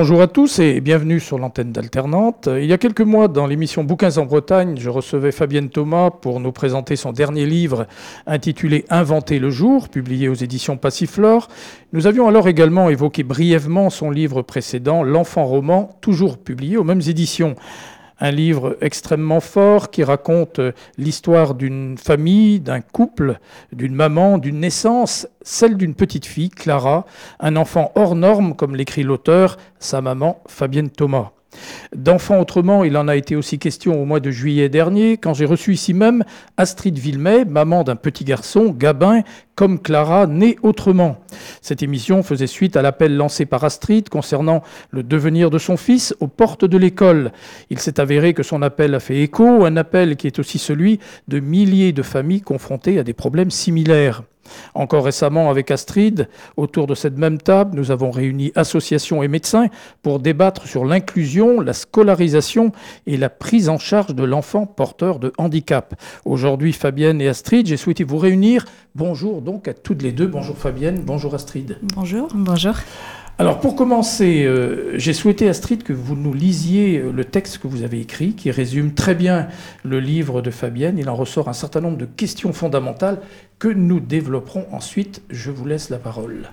Bonjour à tous et bienvenue sur l'antenne d'Alternante. Il y a quelques mois, dans l'émission Bouquins en Bretagne, je recevais Fabienne Thomas pour nous présenter son dernier livre intitulé Inventer le jour, publié aux éditions Passiflore. Nous avions alors également évoqué brièvement son livre précédent, L'enfant roman, toujours publié aux mêmes éditions un livre extrêmement fort qui raconte l'histoire d'une famille, d'un couple, d'une maman, d'une naissance, celle d'une petite fille, Clara, un enfant hors norme, comme l'écrit l'auteur, sa maman, Fabienne Thomas. D'enfants autrement, il en a été aussi question au mois de juillet dernier, quand j'ai reçu ici même Astrid Villemay, maman d'un petit garçon, Gabin, comme Clara, né autrement. Cette émission faisait suite à l'appel lancé par Astrid concernant le devenir de son fils aux portes de l'école. Il s'est avéré que son appel a fait écho, un appel qui est aussi celui de milliers de familles confrontées à des problèmes similaires. Encore récemment, avec Astrid, autour de cette même table, nous avons réuni associations et médecins pour débattre sur l'inclusion, la scolarisation et la prise en charge de l'enfant porteur de handicap. Aujourd'hui, Fabienne et Astrid, j'ai souhaité vous réunir. Bonjour donc à toutes les deux. Bonjour Fabienne, bonjour Astrid. Bonjour. Bonjour. Alors pour commencer, euh, j'ai souhaité Astrid que vous nous lisiez euh, le texte que vous avez écrit, qui résume très bien le livre de Fabienne. Il en ressort un certain nombre de questions fondamentales que nous développerons ensuite. Je vous laisse la parole.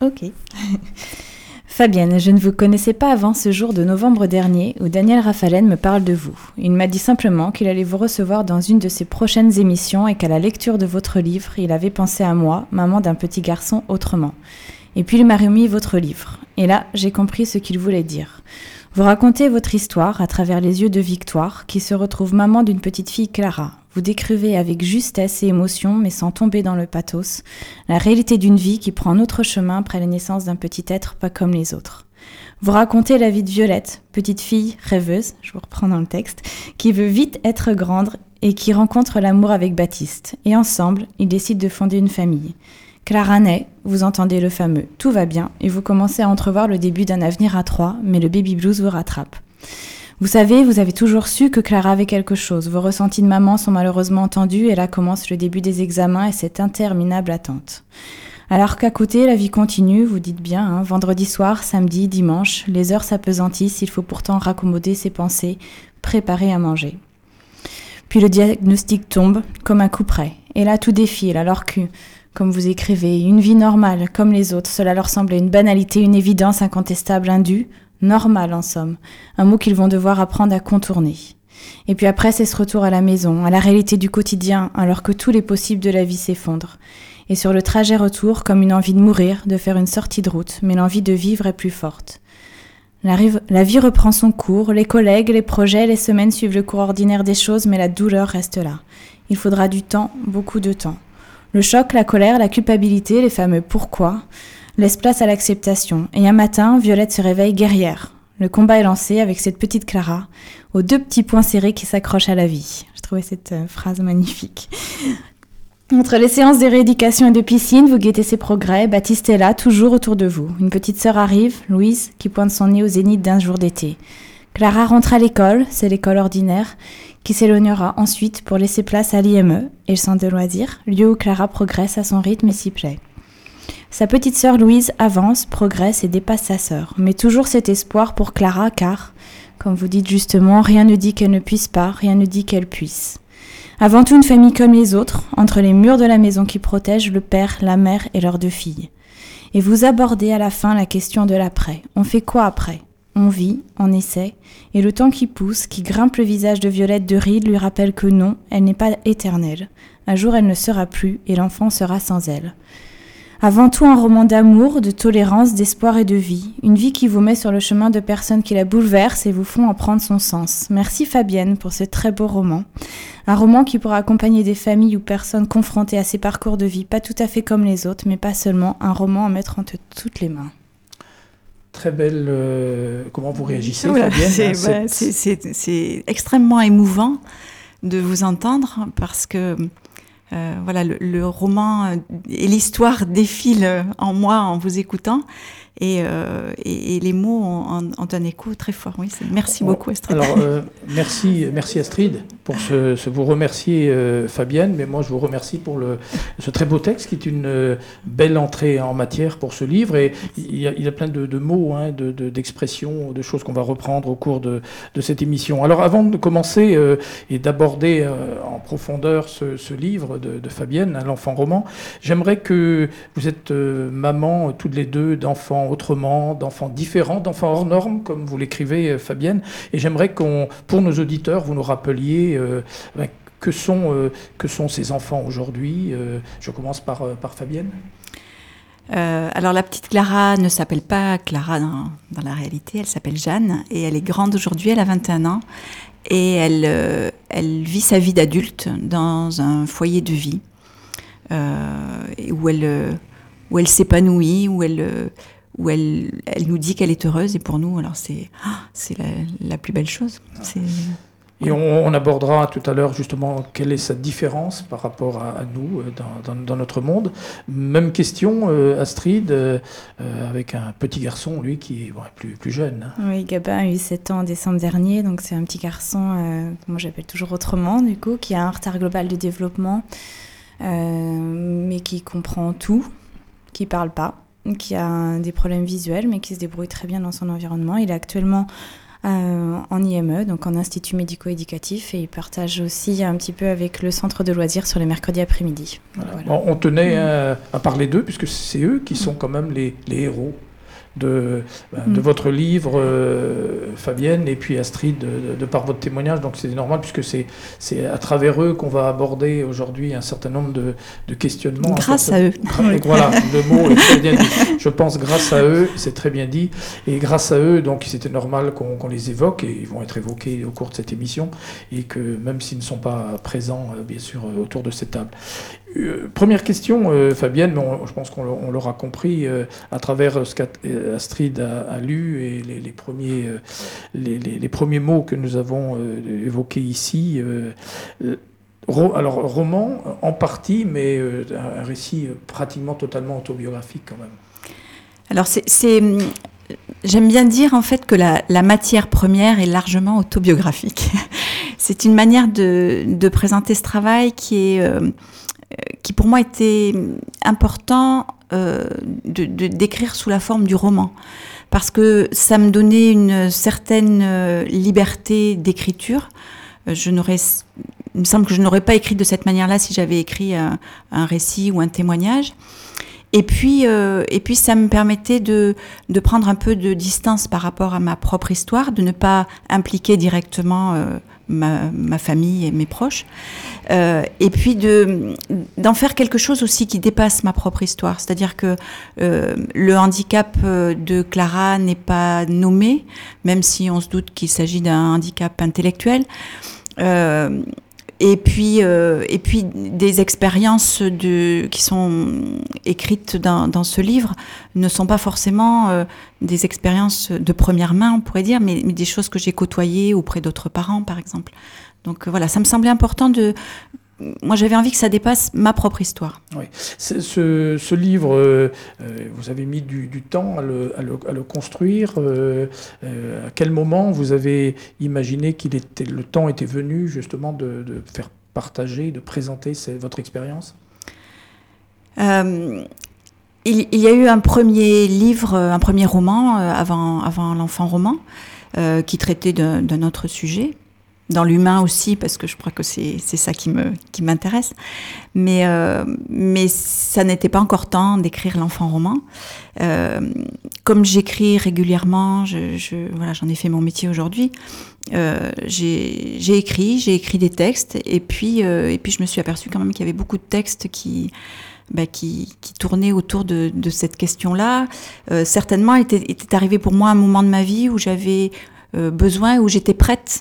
Ok. Fabienne, je ne vous connaissais pas avant ce jour de novembre dernier où Daniel Raffalen me parle de vous. Il m'a dit simplement qu'il allait vous recevoir dans une de ses prochaines émissions et qu'à la lecture de votre livre, il avait pensé à moi, maman d'un petit garçon autrement. Et puis il m'a remis votre livre. Et là, j'ai compris ce qu'il voulait dire. Vous racontez votre histoire à travers les yeux de Victoire, qui se retrouve maman d'une petite fille Clara. Vous décrivez avec justesse et émotion, mais sans tomber dans le pathos, la réalité d'une vie qui prend un autre chemin après la naissance d'un petit être pas comme les autres. Vous racontez la vie de Violette, petite fille rêveuse, je vous reprends dans le texte, qui veut vite être grande et qui rencontre l'amour avec Baptiste. Et ensemble, ils décident de fonder une famille. Clara naît, vous entendez le fameux Tout va bien et vous commencez à entrevoir le début d'un avenir à trois, mais le baby blues vous rattrape. Vous savez, vous avez toujours su que Clara avait quelque chose. Vos ressentis de maman sont malheureusement entendus et là commence le début des examens et cette interminable attente. Alors qu'à côté, la vie continue, vous dites bien, hein, vendredi soir, samedi, dimanche, les heures s'apesantissent, il faut pourtant raccommoder ses pensées, préparer à manger. Puis le diagnostic tombe comme un coup près. Et là, tout défile, alors que comme vous écrivez, une vie normale, comme les autres, cela leur semblait une banalité, une évidence incontestable, indue, normale en somme, un mot qu'ils vont devoir apprendre à contourner. Et puis après, c'est ce retour à la maison, à la réalité du quotidien, alors que tous les possibles de la vie s'effondrent. Et sur le trajet retour, comme une envie de mourir, de faire une sortie de route, mais l'envie de vivre est plus forte. La, vie reprend son cours, les collègues, les projets, les semaines suivent le cours ordinaire des choses, mais la douleur reste là. Il faudra du temps, beaucoup de temps. Le choc, la colère, la culpabilité, les fameux pourquoi, laissent place à l'acceptation. Et un matin, Violette se réveille guerrière. Le combat est lancé avec cette petite Clara, aux deux petits points serrés qui s'accrochent à la vie. Je trouvais cette euh, phrase magnifique. Entre les séances de rééducation et de piscine, vous guettez ses progrès. Baptiste est là, toujours autour de vous. Une petite sœur arrive, Louise, qui pointe son nez au zénith d'un jour d'été. Clara rentre à l'école, c'est l'école ordinaire qui s'éloignera ensuite pour laisser place à l'IME et le centre de loisirs, lieu où Clara progresse à son rythme et s'y plaît. Sa petite sœur Louise avance, progresse et dépasse sa sœur, mais toujours cet espoir pour Clara car, comme vous dites justement, rien ne dit qu'elle ne puisse pas, rien ne dit qu'elle puisse. Avant tout une famille comme les autres, entre les murs de la maison qui protègent le père, la mère et leurs deux filles. Et vous abordez à la fin la question de l'après. On fait quoi après? On vit, on essaie, et le temps qui pousse, qui grimpe le visage de Violette de ride lui rappelle que non, elle n'est pas éternelle. Un jour elle ne sera plus, et l'enfant sera sans elle. Avant tout un roman d'amour, de tolérance, d'espoir et de vie. Une vie qui vous met sur le chemin de personnes qui la bouleversent et vous font en prendre son sens. Merci Fabienne pour ce très beau roman. Un roman qui pourra accompagner des familles ou personnes confrontées à ces parcours de vie pas tout à fait comme les autres, mais pas seulement un roman à mettre entre toutes les mains très belle. Euh, comment vous réagissez, Fabienne C'est extrêmement émouvant de vous entendre parce que euh, voilà, le, roman et l'histoire défilent en moi en vous écoutant. Et, euh, et, les mots ont, un écho très fort. Oui, merci beaucoup, Astrid. Alors, merci, merci Astrid. pour ce, vous remercier, euh, Fabienne, mais moi je vous remercie pour le, ce très beau texte qui est une euh, belle entrée en matière pour ce livre. Et il y a, il a plein de, mots, hein, d'expressions, de, choses qu'on va reprendre au cours de, cette émission. Alors avant de commencer euh, et d'aborder en profondeur ce, livre de, Fabienne, hein, l'enfant roman, j'aimerais que vous êtes maman toutes les deux d'enfants autrement, d'enfants différents, d'enfants hors normes, comme vous l'écrivez, Fabienne. Et j'aimerais qu'on, pour nos auditeurs, vous nous rappeliez euh, ben, que, sont, euh, que sont ces enfants aujourd'hui euh, Je commence par, par Fabienne. alors la petite Clara ne s'appelle pas Clara dans, dans, la réalité, elle s'appelle Jeanne et elle est grande aujourd'hui, elle a 21 ans et elle, elle vit sa vie d'adulte dans un foyer de vie où elle, où elle s'épanouit, où elle, où elle, elle nous dit qu'elle est heureuse et pour nous alors c'est ah, c'est la, la, plus belle chose. Et on, abordera tout à l'heure justement quelle est sa différence par rapport à, nous euh, dans, notre monde. Même question, euh, Astrid, euh, avec un petit garçon, lui, qui est plus, plus jeune. Hein. Oui, Gabin a eu 7 ans en décembre dernier, donc c'est un petit garçon, que moi j'appelle toujours autrement, du coup, qui a un retard global de développement, mais qui comprend tout, qui parle pas, qui a des problèmes visuels, mais qui se débrouille très bien dans son environnement. Il est actuellement euh, en IME, donc en Institut médico-éducatif, et il partage aussi un petit peu avec le centre de loisirs sur les mercredis après-midi. On tenait mm. à, parler d'eux, puisque c'est eux qui sont quand même les héros de, ben, de mm. votre livre, euh, Fabienne, et puis Astrid, de, par votre témoignage. Donc c'est normal, puisque c'est à travers eux qu'on va aborder aujourd'hui un certain nombre de, de questionnements. Grâce à eux. Voilà, le mot est très bien dit. Je pense grâce à eux, c'est très bien dit. Et grâce à eux, donc c'était normal qu'on les évoque, et ils vont être évoqués au cours de cette émission, et que même s'ils ne sont pas présents, euh, bien sûr, autour de cette table. Euh, première question, euh, Fabienne, mais je pense qu'on l'aura compris euh, à travers ce qu'Astrid a, lu et les, premiers, les, premiers mots que nous avons évoqués ici. alors, roman en partie, mais un récit pratiquement totalement autobiographique quand même. Alors, c'est. J'aime bien dire en fait que la, matière première est largement autobiographique. c'est une manière de, présenter ce travail qui est qui pour moi était important euh, de d'écrire sous la forme du roman parce que ça me donnait une certaine euh, liberté d'écriture. Euh, je n'aurais, il me semble que je n'aurais pas écrit de cette manière-là si j'avais écrit un, un, récit ou un témoignage. Et puis, euh, et puis ça me permettait de, de prendre un peu de distance par rapport à ma propre histoire, de ne pas impliquer directement euh, ma, ma, famille et mes proches, euh, et puis de d'en faire quelque chose aussi qui dépasse ma propre histoire. C'est-à-dire que euh, le handicap de Clara n'est pas nommé, même si on se doute qu'il s'agit d'un handicap intellectuel. Euh, et puis, euh, et puis des expériences de, qui sont écrites dans, dans, ce livre ne sont pas forcément euh, des expériences de première main, on pourrait dire, mais, mais des choses que j'ai côtoyées auprès d'autres parents, par exemple. Donc voilà, ça me semblait important de, moi, j'avais envie que ça dépasse ma propre histoire. Oui. Ce, ce, livre, euh, euh, vous avez mis du, temps à le, à le, construire. Euh, à quel moment vous avez imaginé qu'il était le temps était venu justement de, de faire partager, de présenter votre expérience? Il, il, y a eu un premier livre, un premier roman avant, avant l'enfant roman, qui traitait d'un autre sujet dans l'humain aussi, parce que je crois que c'est ça qui me qui m'intéresse. Mais euh, mais ça n'était pas encore temps d'écrire l'enfant roman. Euh, comme j'écris régulièrement, voilà, j'en ai fait mon métier aujourd'hui. Euh, j'ai écrit, j'ai écrit des textes, et puis euh, et puis je me suis aperçue quand même qu'il y avait beaucoup de textes qui bah, qui, qui autour de, cette question-là. Certainement, était, était arrivé pour moi un moment de ma vie où j'avais besoin où j'étais prête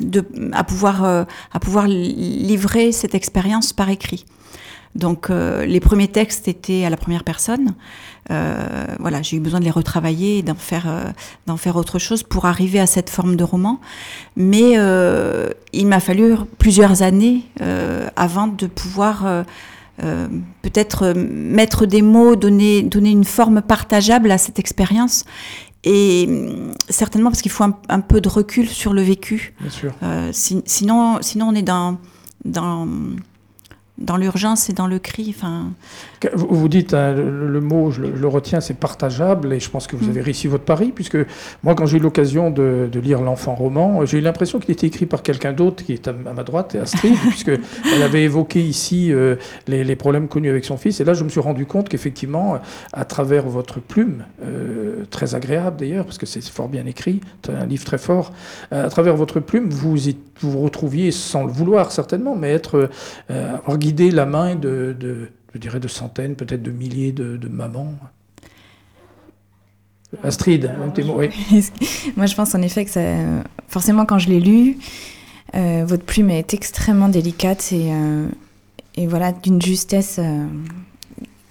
à, pouvoir, euh, à pouvoir livrer cette expérience par écrit. Donc euh, les premiers textes étaient à la première personne. voilà, j'ai eu besoin de les retravailler et d'en faire, faire autre chose pour arriver à cette forme de roman. Mais il m'a fallu plusieurs années avant de pouvoir peut-être mettre des mots, donner, donner une forme partageable à cette expérience et hum, certainement parce qu'il faut un, peu de recul sur le vécu. Bien sûr. sinon, sinon, on est dans, dans dans l'urgence et dans le cri. Enfin... Vous dites, hein, le, mot, je le, retiens, c'est partageable, et je pense que vous mm. avez réussi votre pari, puisque moi, quand j'ai eu l'occasion de, lire L'enfant roman, j'ai eu l'impression qu'il était écrit par quelqu'un d'autre qui est à, ma droite, Astrid, puisqu'elle avait évoqué ici euh, les, problèmes connus avec son fils, et là, je me suis rendu compte qu'effectivement, à travers votre plume, euh, très agréable d'ailleurs, parce que c'est fort bien écrit, un livre très fort, à travers votre plume, vous vous, retrouviez, sans le vouloir certainement, mais être, euh, la main de, je dirais, de centaines, peut-être de milliers de, mamans. Astrid, un oui. Moi, je pense en effet que ça, forcément, quand je l'ai lu, euh, votre plume est extrêmement délicate et, euh, et voilà, d'une justesse euh,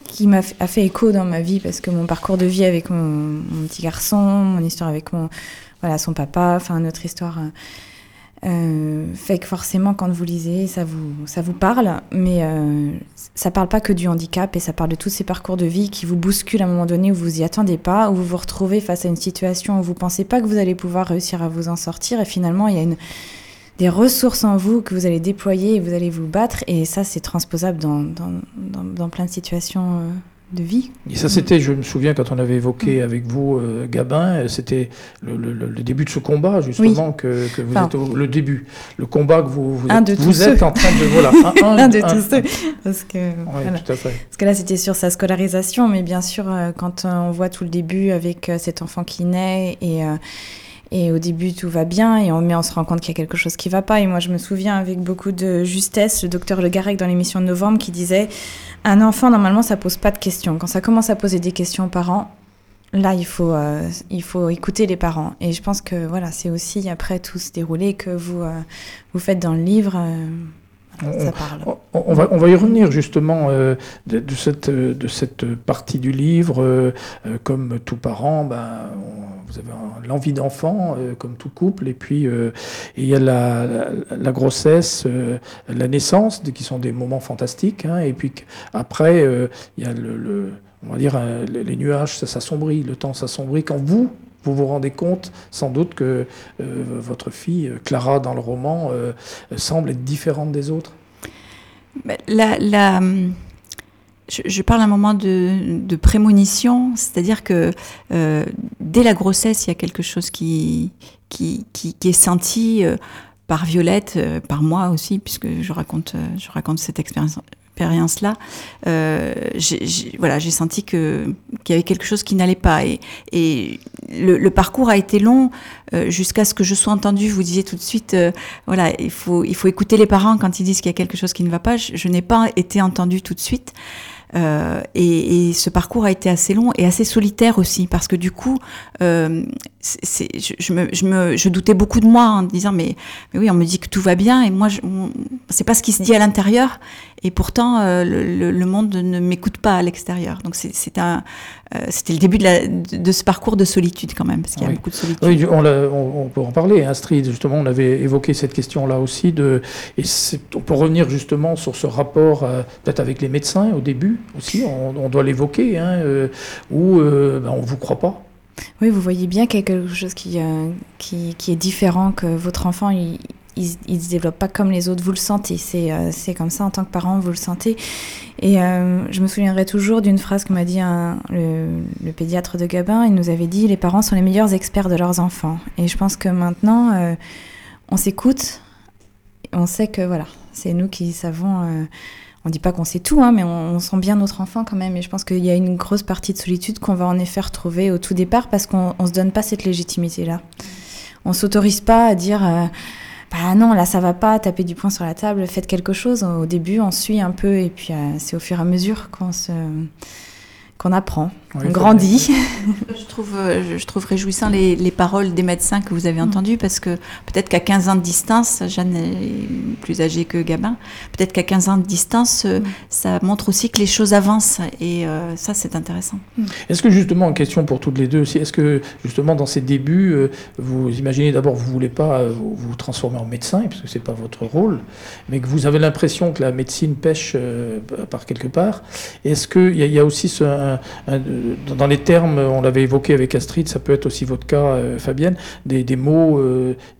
qui m'a a fait écho dans ma vie parce que mon parcours de vie avec mon, petit garçon, mon histoire avec mon, voilà, son papa, enfin notre histoire euh, fait que forcément, quand vous lisez, ça vous, ça vous parle, mais euh, ça parle pas que du handicap et ça parle de tous ces parcours de vie qui vous bousculent à un moment donné où vous y attendez pas, où vous vous retrouvez face à une situation où vous pensez pas que vous allez pouvoir réussir à vous en sortir et finalement il y a des ressources en vous que vous allez déployer et vous allez vous battre et ça c'est transposable dans, dans, dans, dans, plein de situations euh, de vie. Et ça, c'était, je me souviens, quand on avait évoqué avec vous euh, Gabin, euh, c'était le, début de ce combat, justement, que, vous êtes au, le début, le combat que vous, vous, êtes, vous êtes, en train de. Voilà, un, de tous ceux. Parce que, Parce que là, c'était sur sa scolarisation, mais bien sûr, euh, quand on voit tout le début avec cet enfant qui naît et. Et au début, tout va bien, et on, mais on se rend compte qu'il y a quelque chose qui ne va pas. Et moi, je me souviens avec beaucoup de justesse le docteur Le Garec dans l'émission de novembre qui disait un enfant, normalement, ça pose pas de questions. Quand ça commence à poser des questions aux parents, là, il faut, euh, il faut écouter les parents. Et je pense que voilà, c'est aussi après tout se dérouler que vous, euh, vous faites dans le livre. Euh, ça parle. On, va, on va y revenir justement de, cette, de cette partie du livre. comme tout parent, ben, vous avez l'envie d'enfant, euh, comme tout couple, et puis euh, il y a la, grossesse, euh, la naissance, qui sont des moments fantastiques, hein, et puis après, il y a le, on va dire, les nuages, ça s'assombrit, le temps s'assombrit. Quand vous, vous vous rendez compte sans doute que votre fille, Clara, dans le roman, semble être différente des autres? La, la je, parle à un moment de, prémonition, c'est-à-dire que euh, dès la grossesse, il y a quelque chose qui, qui, est senti euh, par Violette, euh, par moi aussi, puisque je raconte, je raconte cette expérience. Expérience-là, j'ai, voilà, senti qu'il y avait quelque chose qui n'allait pas et, et le, parcours a été long jusqu'à ce que je sois entendue. Vous disiez tout de suite, voilà, il faut il faut écouter les parents quand ils disent qu'il y a quelque chose qui ne va pas. Je, je n'ai pas été entendue tout de suite. Euh, et, ce parcours a été assez long et assez solitaire aussi, parce que du coup, euh, je, me, doutais beaucoup de moi en disant mais, mais oui, on me dit que tout va bien et moi, je, c'est pas ce qui se dit à l'intérieur. Et pourtant, euh, le, le, monde ne m'écoute pas à l'extérieur. Donc euh, c'était le début de, la, de, ce parcours de solitude quand même, parce qu'il y a beaucoup de solitude. Oui, on, on, peut en parler. Astrid, justement, on avait évoqué cette question-là aussi. De, et on peut revenir justement sur ce rapport peut-être avec les médecins au début aussi. On, doit l'évoquer, hein, euh, où ben, on ne vous croit pas. Oui, vous voyez bien qu'il y a quelque chose qui, qui, qui, est différent, que votre enfant, il, il, se développe pas comme les autres, vous le sentez, c'est euh, comme ça en tant que parent, vous le sentez. Et euh, je me souviendrai toujours d'une phrase que m'a dit le, pédiatre de Gabin, il nous avait dit les parents sont les meilleurs experts de leurs enfants. Et je pense que maintenant, euh, on s'écoute, on sait que voilà, c'est nous qui savons on dit pas qu'on sait tout, hein, mais on, sent bien notre enfant quand même. Et je pense qu'il y a une grosse partie de solitude qu'on va en effet retrouver au tout départ parce qu'on ne se donne pas cette légitimité-là. On s'autorise pas à dire bah non, là ça va pas, taper du poing sur la table, faites quelque chose. Au début, on suit un peu et puis euh, c'est au fur et à mesure qu'on se qu'on apprend, on grandit. je, trouve, euh, je trouve réjouissant les, les, paroles des médecins que vous avez mm. entendues parce que peut-être qu'à 15 ans de distance, Jeanne est plus âgée que Gabin, peut-être qu'à 15 ans de distance, euh, mm. ça montre aussi que les choses avancent et euh, ça c'est intéressant. Mm. Est-ce que justement, en question pour toutes les deux aussi, est-ce que justement dans ces débuts, vous imaginez d'abord vous voulez pas vous, transformer en médecin parce que c'est pas votre rôle, mais que vous avez l'impression que la médecine pêche par quelque part, est-ce qu'il y, y, a aussi ce, dans les termes, on l'avait évoqué avec Astrid, ça peut être aussi votre cas, Fabienne, des, des mots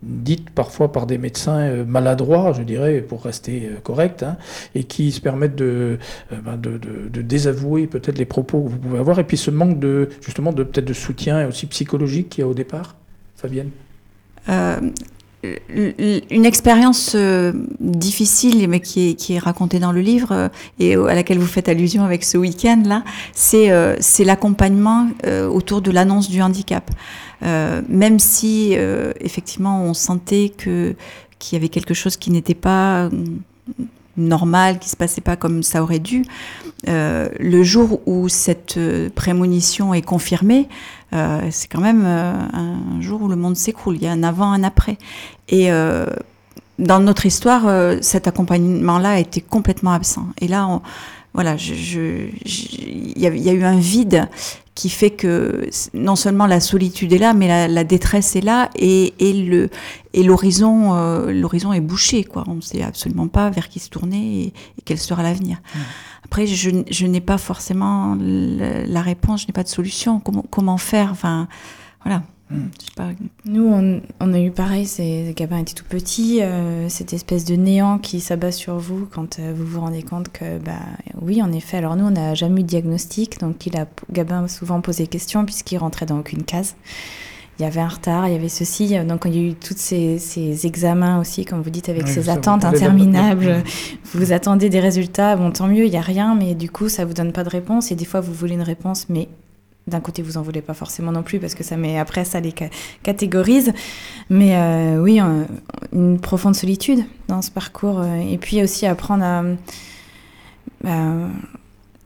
dits parfois par des médecins maladroits, je dirais, pour rester correct, hein, et qui se permettent de, ben de, de, de désavouer peut-être les propos que vous pouvez avoir, et puis ce manque de justement de peut-être de soutien aussi psychologique qu'il y a au départ, Fabienne? Une expérience difficile, mais qui est, racontée dans le livre et à laquelle vous faites allusion avec ce week-end là, c'est c'est l'accompagnement autour de l'annonce du handicap. même si effectivement on sentait qu'il y avait quelque chose qui n'était pas normal, qui se passait pas comme ça aurait dû. Euh, le jour où cette euh, prémonition est confirmée, euh, c'est quand même euh, un jour où le monde s'écroule. Il y a un avant, un après. Et euh, dans notre histoire, cet accompagnement-là a été complètement absent. Et là, voilà, il y, a eu un vide qui fait que non seulement la solitude est là, mais la, détresse est là et, l'horizon est bouché. On ne sait absolument pas vers qui se tourner et, et quel sera l'avenir. Mmh. Après, je, je n'ai pas forcément la, la réponse, je n'ai pas de solution. Comment comment faire Enfin, voilà. Pas... Nous, on, on, a eu pareil, c'est Gabin était tout petit, euh, cette espèce de néant qui s'abat sur vous quand euh, vous vous rendez compte que, bah, oui, en effet. Alors nous, on n'a jamais eu de diagnostic, donc il a, Gabin a souvent posé question puisqu'il rentrait dans aucune case. Il y avait un retard, il y avait ceci, donc il y a eu tous ces, ces examens aussi, comme vous dites, avec oui, ces attentes interminables. Vous attendez des résultats, bon, tant mieux, il n'y a rien, mais du coup, ça vous donne pas de réponse, et des fois, vous voulez une réponse, mais d'un côté vous en voulez pas forcément non plus parce que ça met après ça les catégorise. Mais euh, oui euh, une profonde solitude dans ce parcours euh, et puis aussi apprendre à bah,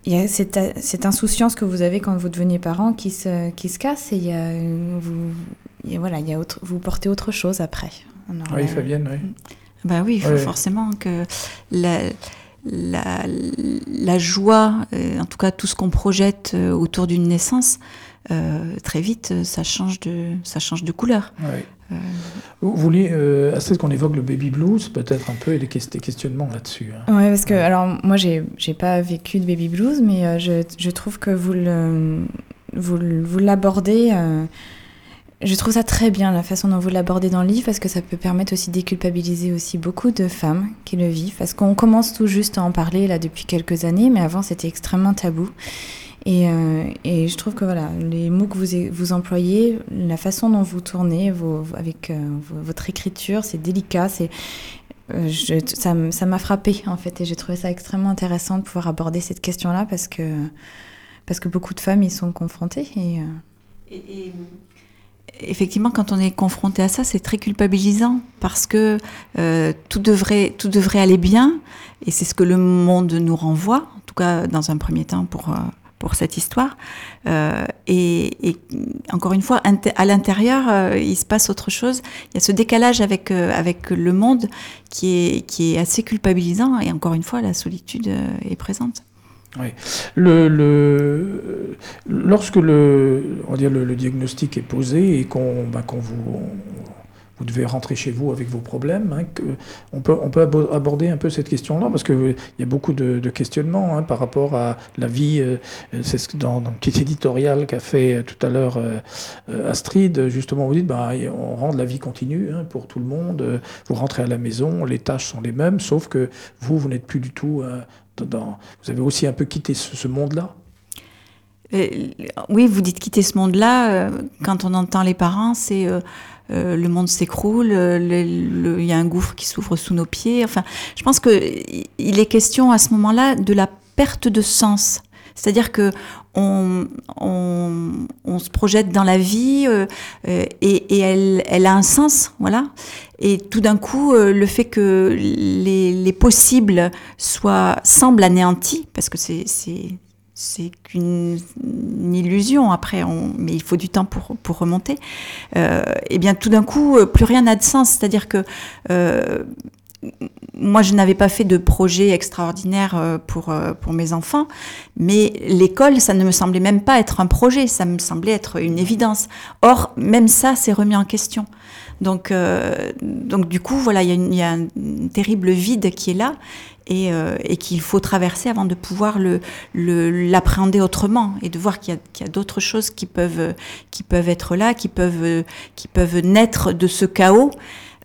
il y a cette, cette, insouciance que vous avez quand vous devenez parent qui se, qui se casse et il y a, vous, il y a, voilà, il y a autre, vous portez autre chose après. Alors, oui, Fabienne, oui. Bah oui, il faut oui. forcément que la, la, la joie, euh, en tout cas tout ce qu'on projette euh, autour d'une naissance, euh, très vite, ça change de, ça change de couleur. Oui. Euh... Vous vouliez, euh, Astrid, qu'on évoque le baby blues, peut-être un peu, et les questionnements là-dessus. Hein. Oui, parce que, ouais. alors, moi, j'ai pas vécu de baby blues, mais euh, je, je, trouve que vous l'abordez. Vous, vous je trouve ça très bien la façon dont vous l'abordez dans le livre parce que ça peut permettre aussi de déculpabiliser aussi beaucoup de femmes qui le vivent parce qu'on commence tout juste à en parler là depuis quelques années mais avant c'était extrêmement tabou et, euh, et, je trouve que voilà les mots que vous, vous employez la façon dont vous tournez avec euh, votre écriture c'est délicat c'est euh, ça m'a frappé en fait et j'ai trouvé ça extrêmement intéressant de pouvoir aborder cette question là parce que parce que beaucoup de femmes y sont confrontées et, effectivement, quand on est confronté à ça, c'est très culpabilisant parce que tout, devrait, tout devrait aller bien et c'est ce que le monde nous renvoie, en tout cas dans un premier temps pour, pour cette histoire. Euh, et, encore une fois, à l'intérieur, euh, il se passe autre chose. Il y a ce décalage avec, euh, avec le monde qui est, qui est assez culpabilisant et encore une fois, la solitude est présente. Oui. Le, le, lorsque le, on va le, diagnostic est posé et qu'on ben, qu vous, vous devez rentrer chez vous avec vos problèmes, hein, que on, peut, on peut aborder un peu cette question-là, parce qu'il y a beaucoup de, de questionnements hein, par rapport à la vie. Euh, C'est ce que dans, dans le petit éditorial qu'a fait tout à l'heure euh, Astrid, justement, vous dites bah, on rend la vie continue hein, pour tout le monde, vous rentrez à la maison, les tâches sont les mêmes, sauf que vous, vous n'êtes plus du tout euh, dans, vous avez aussi un peu quitté ce, ce monde-là euh, Oui, vous dites quitter ce monde-là. Euh, quand on entend les parents, c'est euh, euh le monde s'écroule, il y a un gouffre qui s'ouvre sous nos pieds. Enfin, je pense qu'il est question à ce moment-là de la perte de sens. C'est-à-dire que on, se projette dans la vie euh, et, elle, a un sens, voilà. Et tout d'un coup, euh, le fait que les, les, possibles soient semblent anéantis, parce que c'est c'est qu'une illusion après, on, mais il faut du temps pour, pour remonter. Euh, et bien tout d'un coup, plus rien n'a de sens. C'est-à-dire que euh, moi, je n'avais pas fait de projet extraordinaire euh, pour, euh, pour mes enfants, mais l'école, ça ne me semblait même pas être un projet, ça me semblait être une évidence. Or, même ça, c'est remis en question. Donc, donc du coup, voilà, il y, a un terrible vide qui est là et, et qu'il faut traverser avant de pouvoir l'appréhender le, autrement et de voir qu'il y a, a d'autres choses qui peuvent, qui peuvent être là, qui peuvent, qui peuvent naître de ce chaos.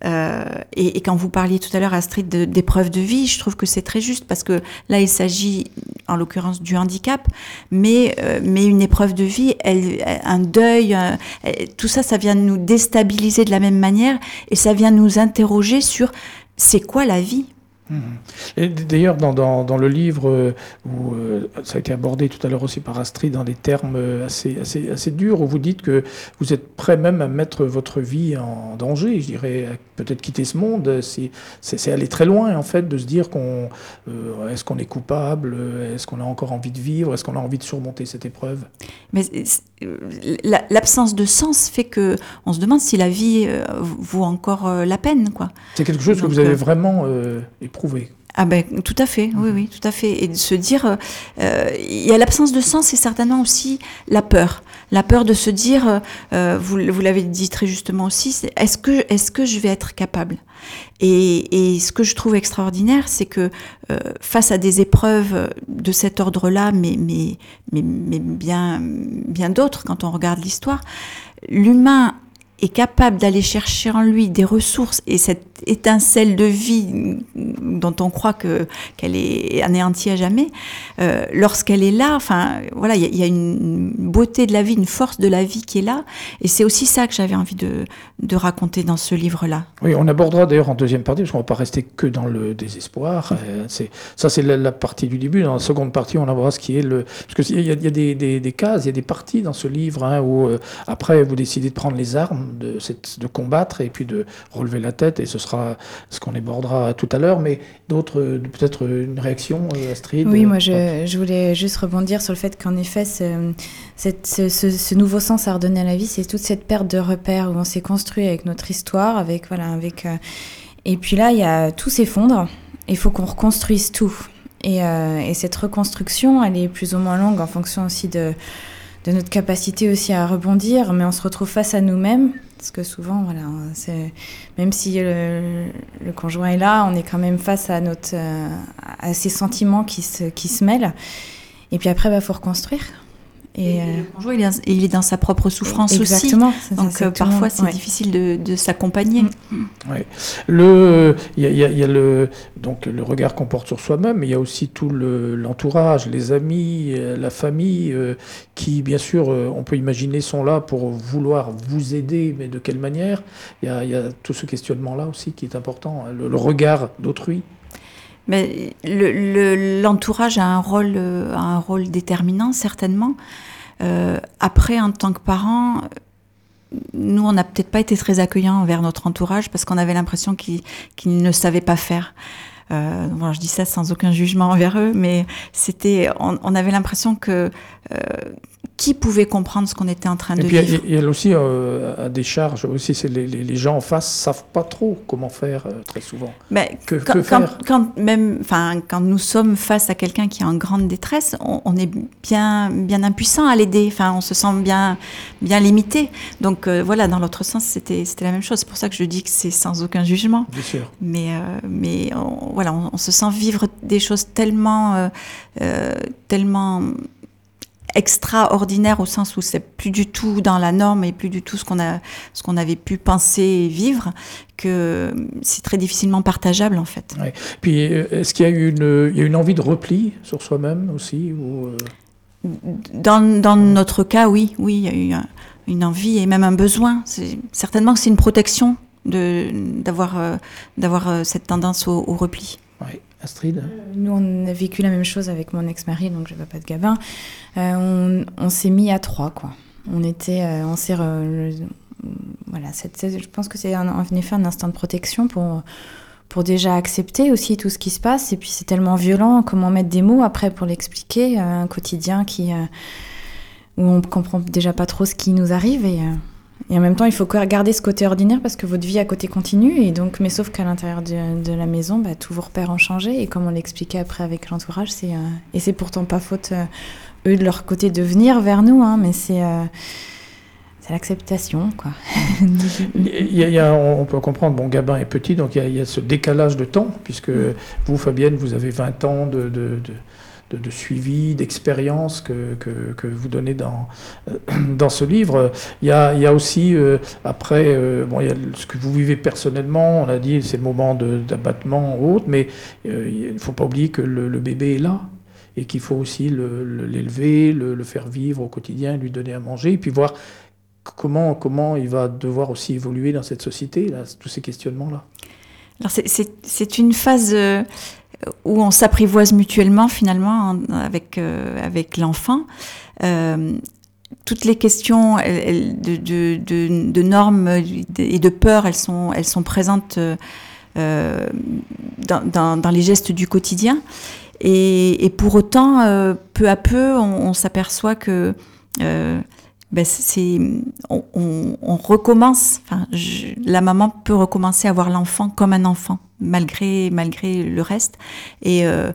Euh, et, quand vous parliez tout à l'heure, Astrid, d'épreuves de, vie, je trouve que c'est très juste parce que là, il s'agit, en l'occurrence, du handicap, mais, euh, mais une épreuve de vie, un deuil, tout ça, ça vient nous déstabiliser de la même manière et ça vient nous interroger sur c'est quoi la vie et d'ailleurs, dans, dans, dans, le livre euh, où euh, ça a été abordé tout à l'heure aussi par Astrid dans des termes euh, assez, assez, assez durs, où vous dites que vous êtes prêt même à mettre votre vie en danger, je dirais, peut-être quitter ce monde, c'est aller très loin en fait de se dire qu'on est-ce qu'on est coupable, est-ce qu'on a encore envie de vivre, est-ce qu'on a envie de surmonter cette épreuve? Mais l'absence de sens fait que on se demande si la vie vaut encore la peine, quoi. C'est quelque chose que vous avez vraiment éprouvé ah ben tout à fait, oui, oui, tout à fait. Et de se dire, euh, il y a l'absence de sens et certainement aussi la peur. La peur de se dire, euh, vous, vous l'avez dit très justement aussi, est-ce que, est que je vais être capable? Et, et, ce que je trouve extraordinaire, c'est que euh, face à des épreuves de cet ordre-là, mais, mais, mais, mais bien, bien d'autres, quand on regarde l'histoire, l'humain est capable d'aller chercher en lui des ressources et cette étincelle de vie dont on croit que qu'elle est anéantie à jamais, euh, lorsqu'elle est là, enfin voilà, il y, a une beauté de la vie, une force de la vie qui est là, et c'est aussi ça que j'avais envie de, raconter dans ce livre-là. Oui, on abordera d'ailleurs en deuxième partie, parce qu'on ne va pas rester que dans le désespoir. Euh, ça, c'est la, partie du début. Dans la seconde partie, on abordera ce qui est le, parce qu'il y, y, a des, cases, il y a des parties dans ce livre hein, où euh, après vous décidez de prendre les armes, de, de combattre et puis de relever la tête, et ce sera ce qu'on abordera tout à l'heure, mais d'autres, peut-être une réaction, euh, Astrid Oui, moi je, je, voulais juste rebondir sur le fait qu'en effet, ce, cette, ce, ce, nouveau sens à redonner à la vie, c'est toute cette perte de repères où on s'est construit avec notre histoire, avec voilà, avec euh, et puis là, il y a tout s'effondre. Il faut qu'on reconstruise tout. Et, euh, et, cette reconstruction, elle est plus ou moins longue en fonction aussi de, de notre capacité aussi à rebondir, mais on se retrouve face à nous-mêmes parce que souvent, voilà, même si le, conjoint est là, on est quand même face à, notre, euh, à ces sentiments qui se, mêlent. Et puis après, il bah, faut reconstruire. Et, euh, le conjoint, il est, dans sa propre souffrance exactement, aussi. Donc euh, parfois, c'est difficile de, de s'accompagner. Mm. Ouais. Le, il y, y, a le, donc le regard qu'on porte sur soi-même, mais il y a aussi tout l'entourage, les amis, la famille, euh, qui, bien sûr, on peut imaginer, sont là pour vouloir vous aider, mais de quelle manière? Il y a, y a, tout ce questionnement-là aussi qui est important, hein, le, le regard d'autrui. Mais l'entourage le, a un rôle, a un rôle déterminant certainement. Euh, après, en tant que parent, nous, on n'a peut-être pas été très accueillants envers notre entourage parce qu'on avait l'impression qu'ils qu ne savaient pas faire. Euh, bon, je dis ça sans aucun jugement envers eux, mais c'était, on, on avait l'impression que euh, qui pouvait comprendre ce qu'on était en train de puis, vivre. Et elle aussi euh, a des charges aussi. C'est les, les, les, gens en face savent pas trop comment faire euh, très souvent. Mais que, quand, que faire quand, quand, même, enfin, quand nous sommes face à quelqu'un qui est en grande détresse, on, on est bien, bien impuissant à l'aider. Enfin, on se sent bien, bien limité. Donc euh, voilà, dans l'autre sens, c'était, c'était la même chose. C'est pour ça que je dis que c'est sans aucun jugement. Bien sûr. Mais, mais on, voilà, on, on, se sent vivre des choses tellement, tellement extraordinaire au sens où c'est plus du tout dans la norme et plus du tout ce qu'on a ce qu'on avait pu penser et vivre que c'est très difficilement partageable en fait. Ouais. Puis est-ce qu'il y a eu une il y a une envie de repli sur soi-même aussi ou euh... dans, dans notre cas oui oui il y a eu un, une envie et même un besoin c'est certainement que c'est une protection de d'avoir euh, d'avoir euh, cette tendance au, au repli. Ouais. Astrid euh, Nous, on a vécu la même chose avec mon ex-mari, donc je ne veux pas de gabin. Euh, on, s'est mis à trois, quoi. On était, euh, on voilà, je pense que c'est en effet un instinct de protection pour pour déjà accepter aussi tout ce qui se passe. Et puis c'est tellement violent, comment mettre des mots après pour l'expliquer, un quotidien qui où on comprend déjà pas trop ce qui nous arrive et en même temps, il faut garder ce côté ordinaire parce que votre vie à côté continue. Et donc, mais sauf qu'à l'intérieur de, de, la maison, bah, tous vos repères ont changé. Et comme on l'expliquait après avec l'entourage, c'est euh, et c'est pourtant pas faute euh, eux de leur côté de venir vers nous, hein, mais c'est euh, c'est l'acceptation, quoi. il y a, on peut comprendre, bon, Gabin est petit, donc il y, a, ce décalage de temps, puisque mm. vous, Fabienne, vous avez 20 ans de, de, de, de suivi, d'expérience que, que, que, vous donnez dans, dans ce livre. Il y a, il y a aussi, euh, après, euh, bon, il y a ce que vous vivez personnellement, on a dit, c'est le moment d'abattement ou autre, mais euh, il ne faut pas oublier que le, le bébé est là et qu'il faut aussi l'élever, le, le, faire vivre au quotidien, lui donner à manger, et puis voir comment, comment il va devoir aussi évoluer dans cette société, tous ces questionnements-là. Alors c'est une phase euh, où on s'apprivoise mutuellement finalement avec, euh, avec l'enfant. Euh, toutes les questions de, normes et de peur, elles sont, elles sont présentes euh, dans, dans, les gestes du quotidien. Et, pour autant, peu à peu, on, s'aperçoit que ben on, recommence. La maman peut recommencer à voir l'enfant comme un enfant malgré malgré le reste. Et, euh,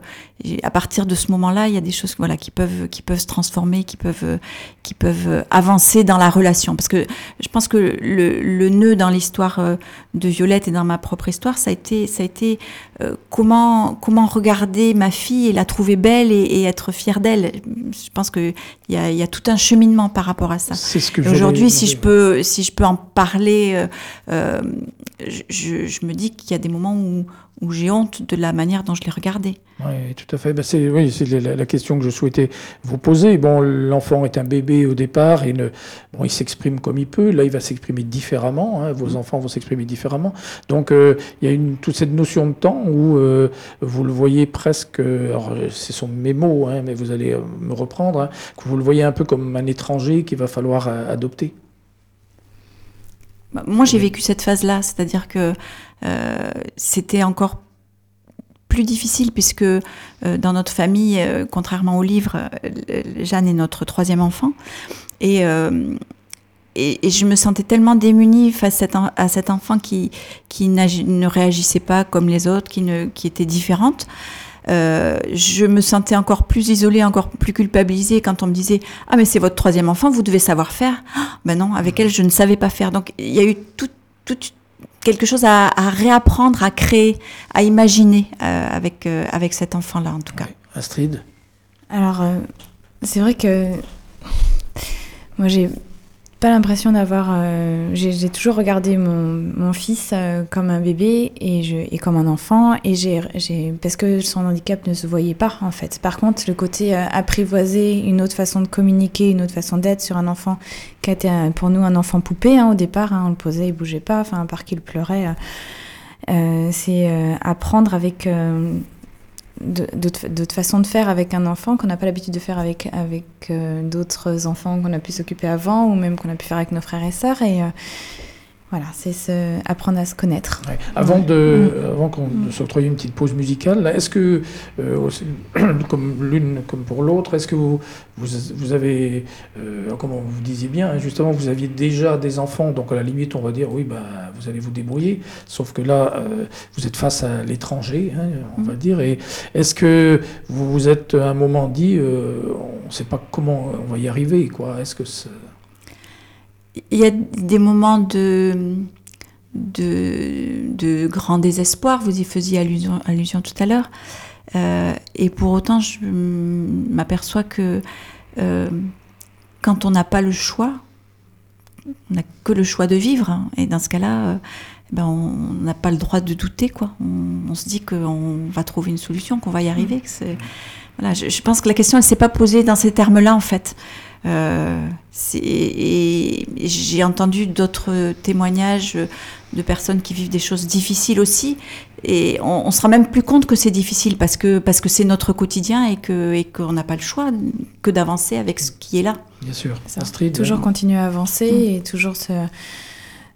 à partir de ce moment-là, il y a des choses voilà qui peuvent qui peuvent se transformer, qui peuvent qui peuvent avancer dans la relation. Parce que je pense que le, le nœud dans l'histoire euh, de Violette et dans ma propre histoire, ça a été ça a été euh, comment comment regarder ma fille et la trouver belle et, et être fière d'elle. Je pense que il y a, y a tout un cheminement par rapport à ça. C'est ce que aujourd'hui, si je peux si je peux en parler, euh je, je me dis qu'il y a des moments où où j'ai honte de la manière dont je l'ai regardé. Oui, tout à fait. Ben c'est oui, la, la, question que je souhaitais vous poser. Bon, l'enfant est un bébé au départ et ne, bon, il s'exprime comme il peut. Là, il va s'exprimer différemment. Hein. Vos mmh. enfants vont s'exprimer différemment. Donc, euh, il y a une, toute cette notion de temps où euh, vous le voyez presque. Alors, ce sont mes mots, hein, mais vous allez euh, me reprendre. Hein, que vous le voyez un peu comme un étranger qu'il va falloir adopter. Bah, moi, j'ai vécu cette phase-là, c'est-à-dire que c'était encore plus difficile puisque euh, dans notre famille, euh, contrairement au livre, euh, Jeanne est notre troisième enfant. Et, euh, et, je me sentais tellement démunie face à cet, enfant qui, qui ne réagissait pas comme les autres, qui, ne, qui était différente. Euh, je me sentais encore plus isolée, encore plus culpabilisée quand on me disait ah mais c'est votre troisième enfant, vous devez savoir faire. Ah, ben non, avec elle je ne savais pas faire. Donc il y a eu tout, tout, quelque chose à, à, réapprendre, à créer, à imaginer euh, avec, euh, avec cet enfant-là, en tout cas. Astrid? Alors, euh, c'est vrai que moi, j'ai pas l'impression d'avoir. Euh, j'ai toujours regardé mon, mon fils euh, comme un bébé et, je, et comme un enfant, et j'ai parce que son handicap ne se voyait pas, en fait. Par contre, le côté euh, apprivoiser, une autre façon de communiquer, une autre façon d'être sur un enfant qui été pour nous un enfant poupée hein, au départ, hein, on le posait, il bougeait pas, enfin, à part qu'il pleurait. C'est apprendre avec d'autres façons de faire avec un enfant qu'on n'a pas l'habitude de faire avec, avec euh, d'autres enfants qu'on a pu s'occuper avant ou même qu'on a pu faire avec nos frères et sœurs. Et, euh, voilà, c'est apprendre à se connaître. Ouais. Avant, de, mmh. avant qu'on mmh. s'octroie une petite pause musicale, est-ce que, euh, comme l'une comme pour l'autre, est-ce que vous, vous, vous avez, euh, comment vous disiez bien, justement, vous aviez déjà des enfants, donc à la limite, on va dire, oui, bah, vous allez vous débrouiller, sauf que là, euh, vous êtes face à l'étranger, hein, on mmh. va dire, et est-ce que vous vous êtes à un moment dit, euh, on ne sait pas comment on va y arriver, quoi Est-ce que il y a des moments de, de, grand désespoir, vous y faisiez allusion, allusion tout à l'heure, euh, et pour autant, je m'aperçois que euh, quand on n'a pas le choix, on n'a que le choix de vivre, hein, et dans ce cas-là, euh, ben on n'a pas le droit de douter, quoi. On, se dit qu'on va trouver une solution, qu'on va y arriver. Voilà, je, je, pense que la question, elle s'est pas posée dans ces termes-là, en fait. Euh, et j'ai entendu d'autres témoignages de personnes qui vivent des choses difficiles aussi, et on, on se rend même plus compte que c'est difficile parce que parce que c'est notre quotidien et que et qu'on n'a pas le choix que d'avancer avec ce qui est là. Bien sûr. Astrid, toujours euh... continuer à avancer mmh. et toujours se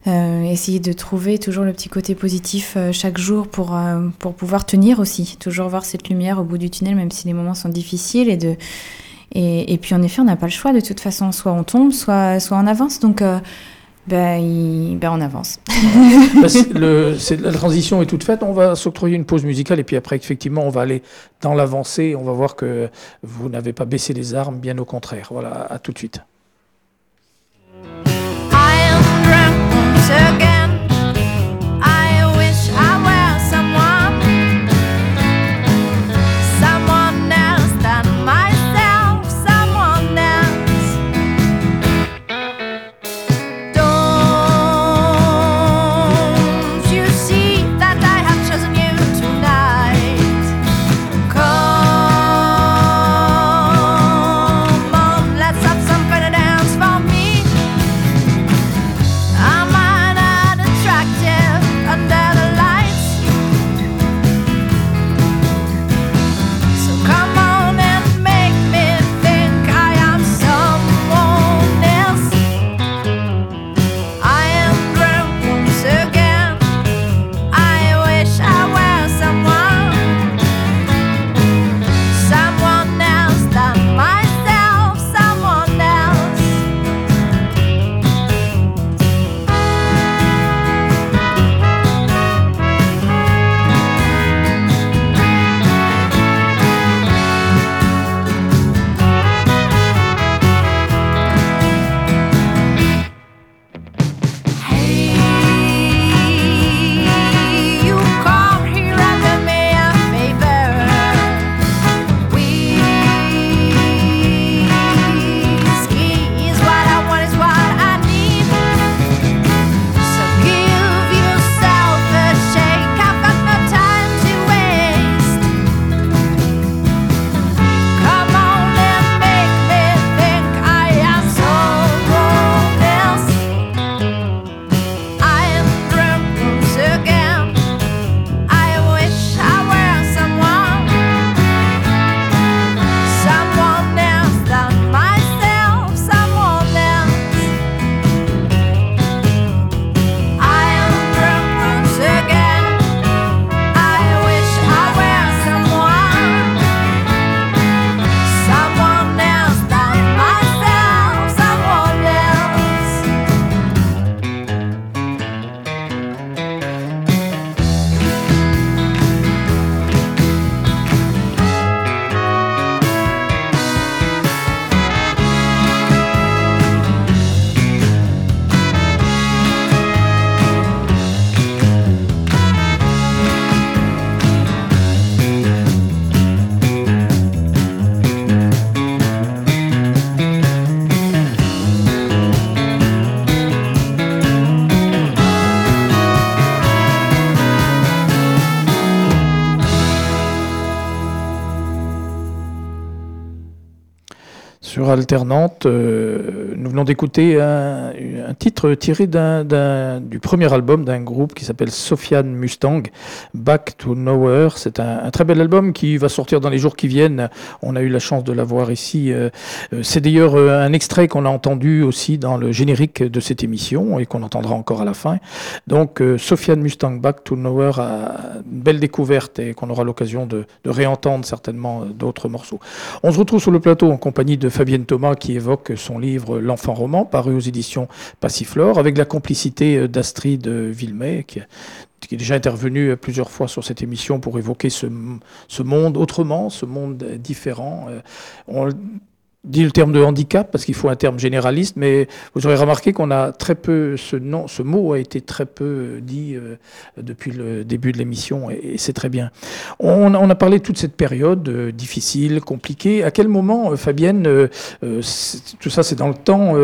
euh, essayer de trouver toujours le petit côté positif euh, chaque jour pour, euh, pour pouvoir tenir aussi, toujours voir cette lumière au bout du tunnel, même si les moments sont difficiles, et de, et, puis en effet, on n'a pas le choix de toute façon. Soit on tombe, soit, soit on avance. Donc euh, ben, ben, on avance. la transition est toute faite. On va s'octroyer une pause musicale et puis après, effectivement, on va aller dans l'avancée. On va voir que vous n'avez pas baissé les armes, bien au contraire. Voilà, à tout de suite. Alternante. Euh, nous venons d'écouter un, titre tiré du premier album d'un groupe qui s'appelle Sofiane Mustang, Back to Nowhere. C'est un, très bel album qui va sortir dans les jours qui viennent. On a eu la chance de l'avoir ici. Euh, euh, c'est d'ailleurs un extrait qu'on a entendu aussi dans le générique de cette émission et qu'on entendra encore à la fin. Donc Sofiane Mustang, Back to Nowhere, une belle découverte et qu'on aura l'occasion de, de réentendre certainement d'autres morceaux. On se retrouve sur le plateau en compagnie de Fabienne Thomas qui évoque son livre L'enfant roman, paru aux éditions Passiflore, avec la complicité euh, d'Astrid Villemay, qui, est déjà intervenue plusieurs fois sur cette émission pour évoquer ce, monde autrement, ce monde différent. Euh, on, dit le terme de handicap parce qu'il faut un terme généraliste, mais vous aurez remarqué qu'on a très peu ce nom, ce mot a été très peu dit euh, depuis le début de l'émission et, c'est très bien. On, a parlé de toute cette période euh, difficile, compliquée. À quel moment, euh, Fabienne, tout ça c'est dans le temps.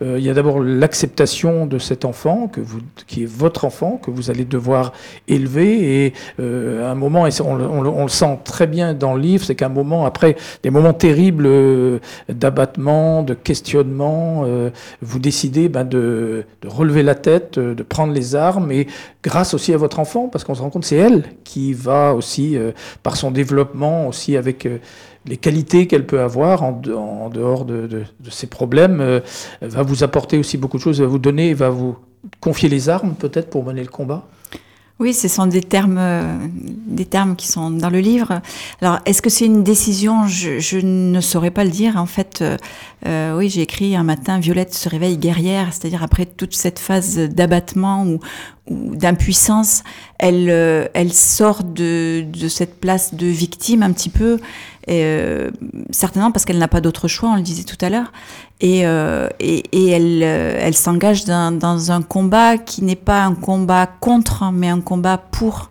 il y a d'abord l'acceptation de cet enfant que vous, qui est votre enfant que vous allez devoir élever et à un moment, et on, on, le sent très bien dans le livre, c'est qu'un moment après des moments terribles d'abattement, de questionnement, euh, vous décidez ben, de, relever la tête, euh, de prendre les armes, et grâce aussi à votre enfant, parce qu'on se rend compte c'est elle qui va aussi, euh, par son développement, aussi avec les qualités qu'elle peut avoir en, dehors de, de, ses problèmes, va vous apporter aussi beaucoup de choses, va vous donner, va vous confier les armes peut-être pour mener le combat? Oui, ce sont des termes, euh, des termes qui sont dans le livre. Alors, est-ce que c'est une décision? Je, je, ne saurais pas le dire. En fait, euh, euh oui, j'ai écrit un matin, Violette se réveille guerrière, c'est-à-dire après toute cette phase d'abattement ou, ou d'impuissance, elle, euh, elle sort de, de cette place de victime un petit peu, et, certainement parce qu'elle n'a pas d'autre choix, on le disait tout à l'heure. Et, euh, et, et, elle, euh, elle s'engage dans, dans, un combat qui n'est pas un combat contre, mais un combat pour.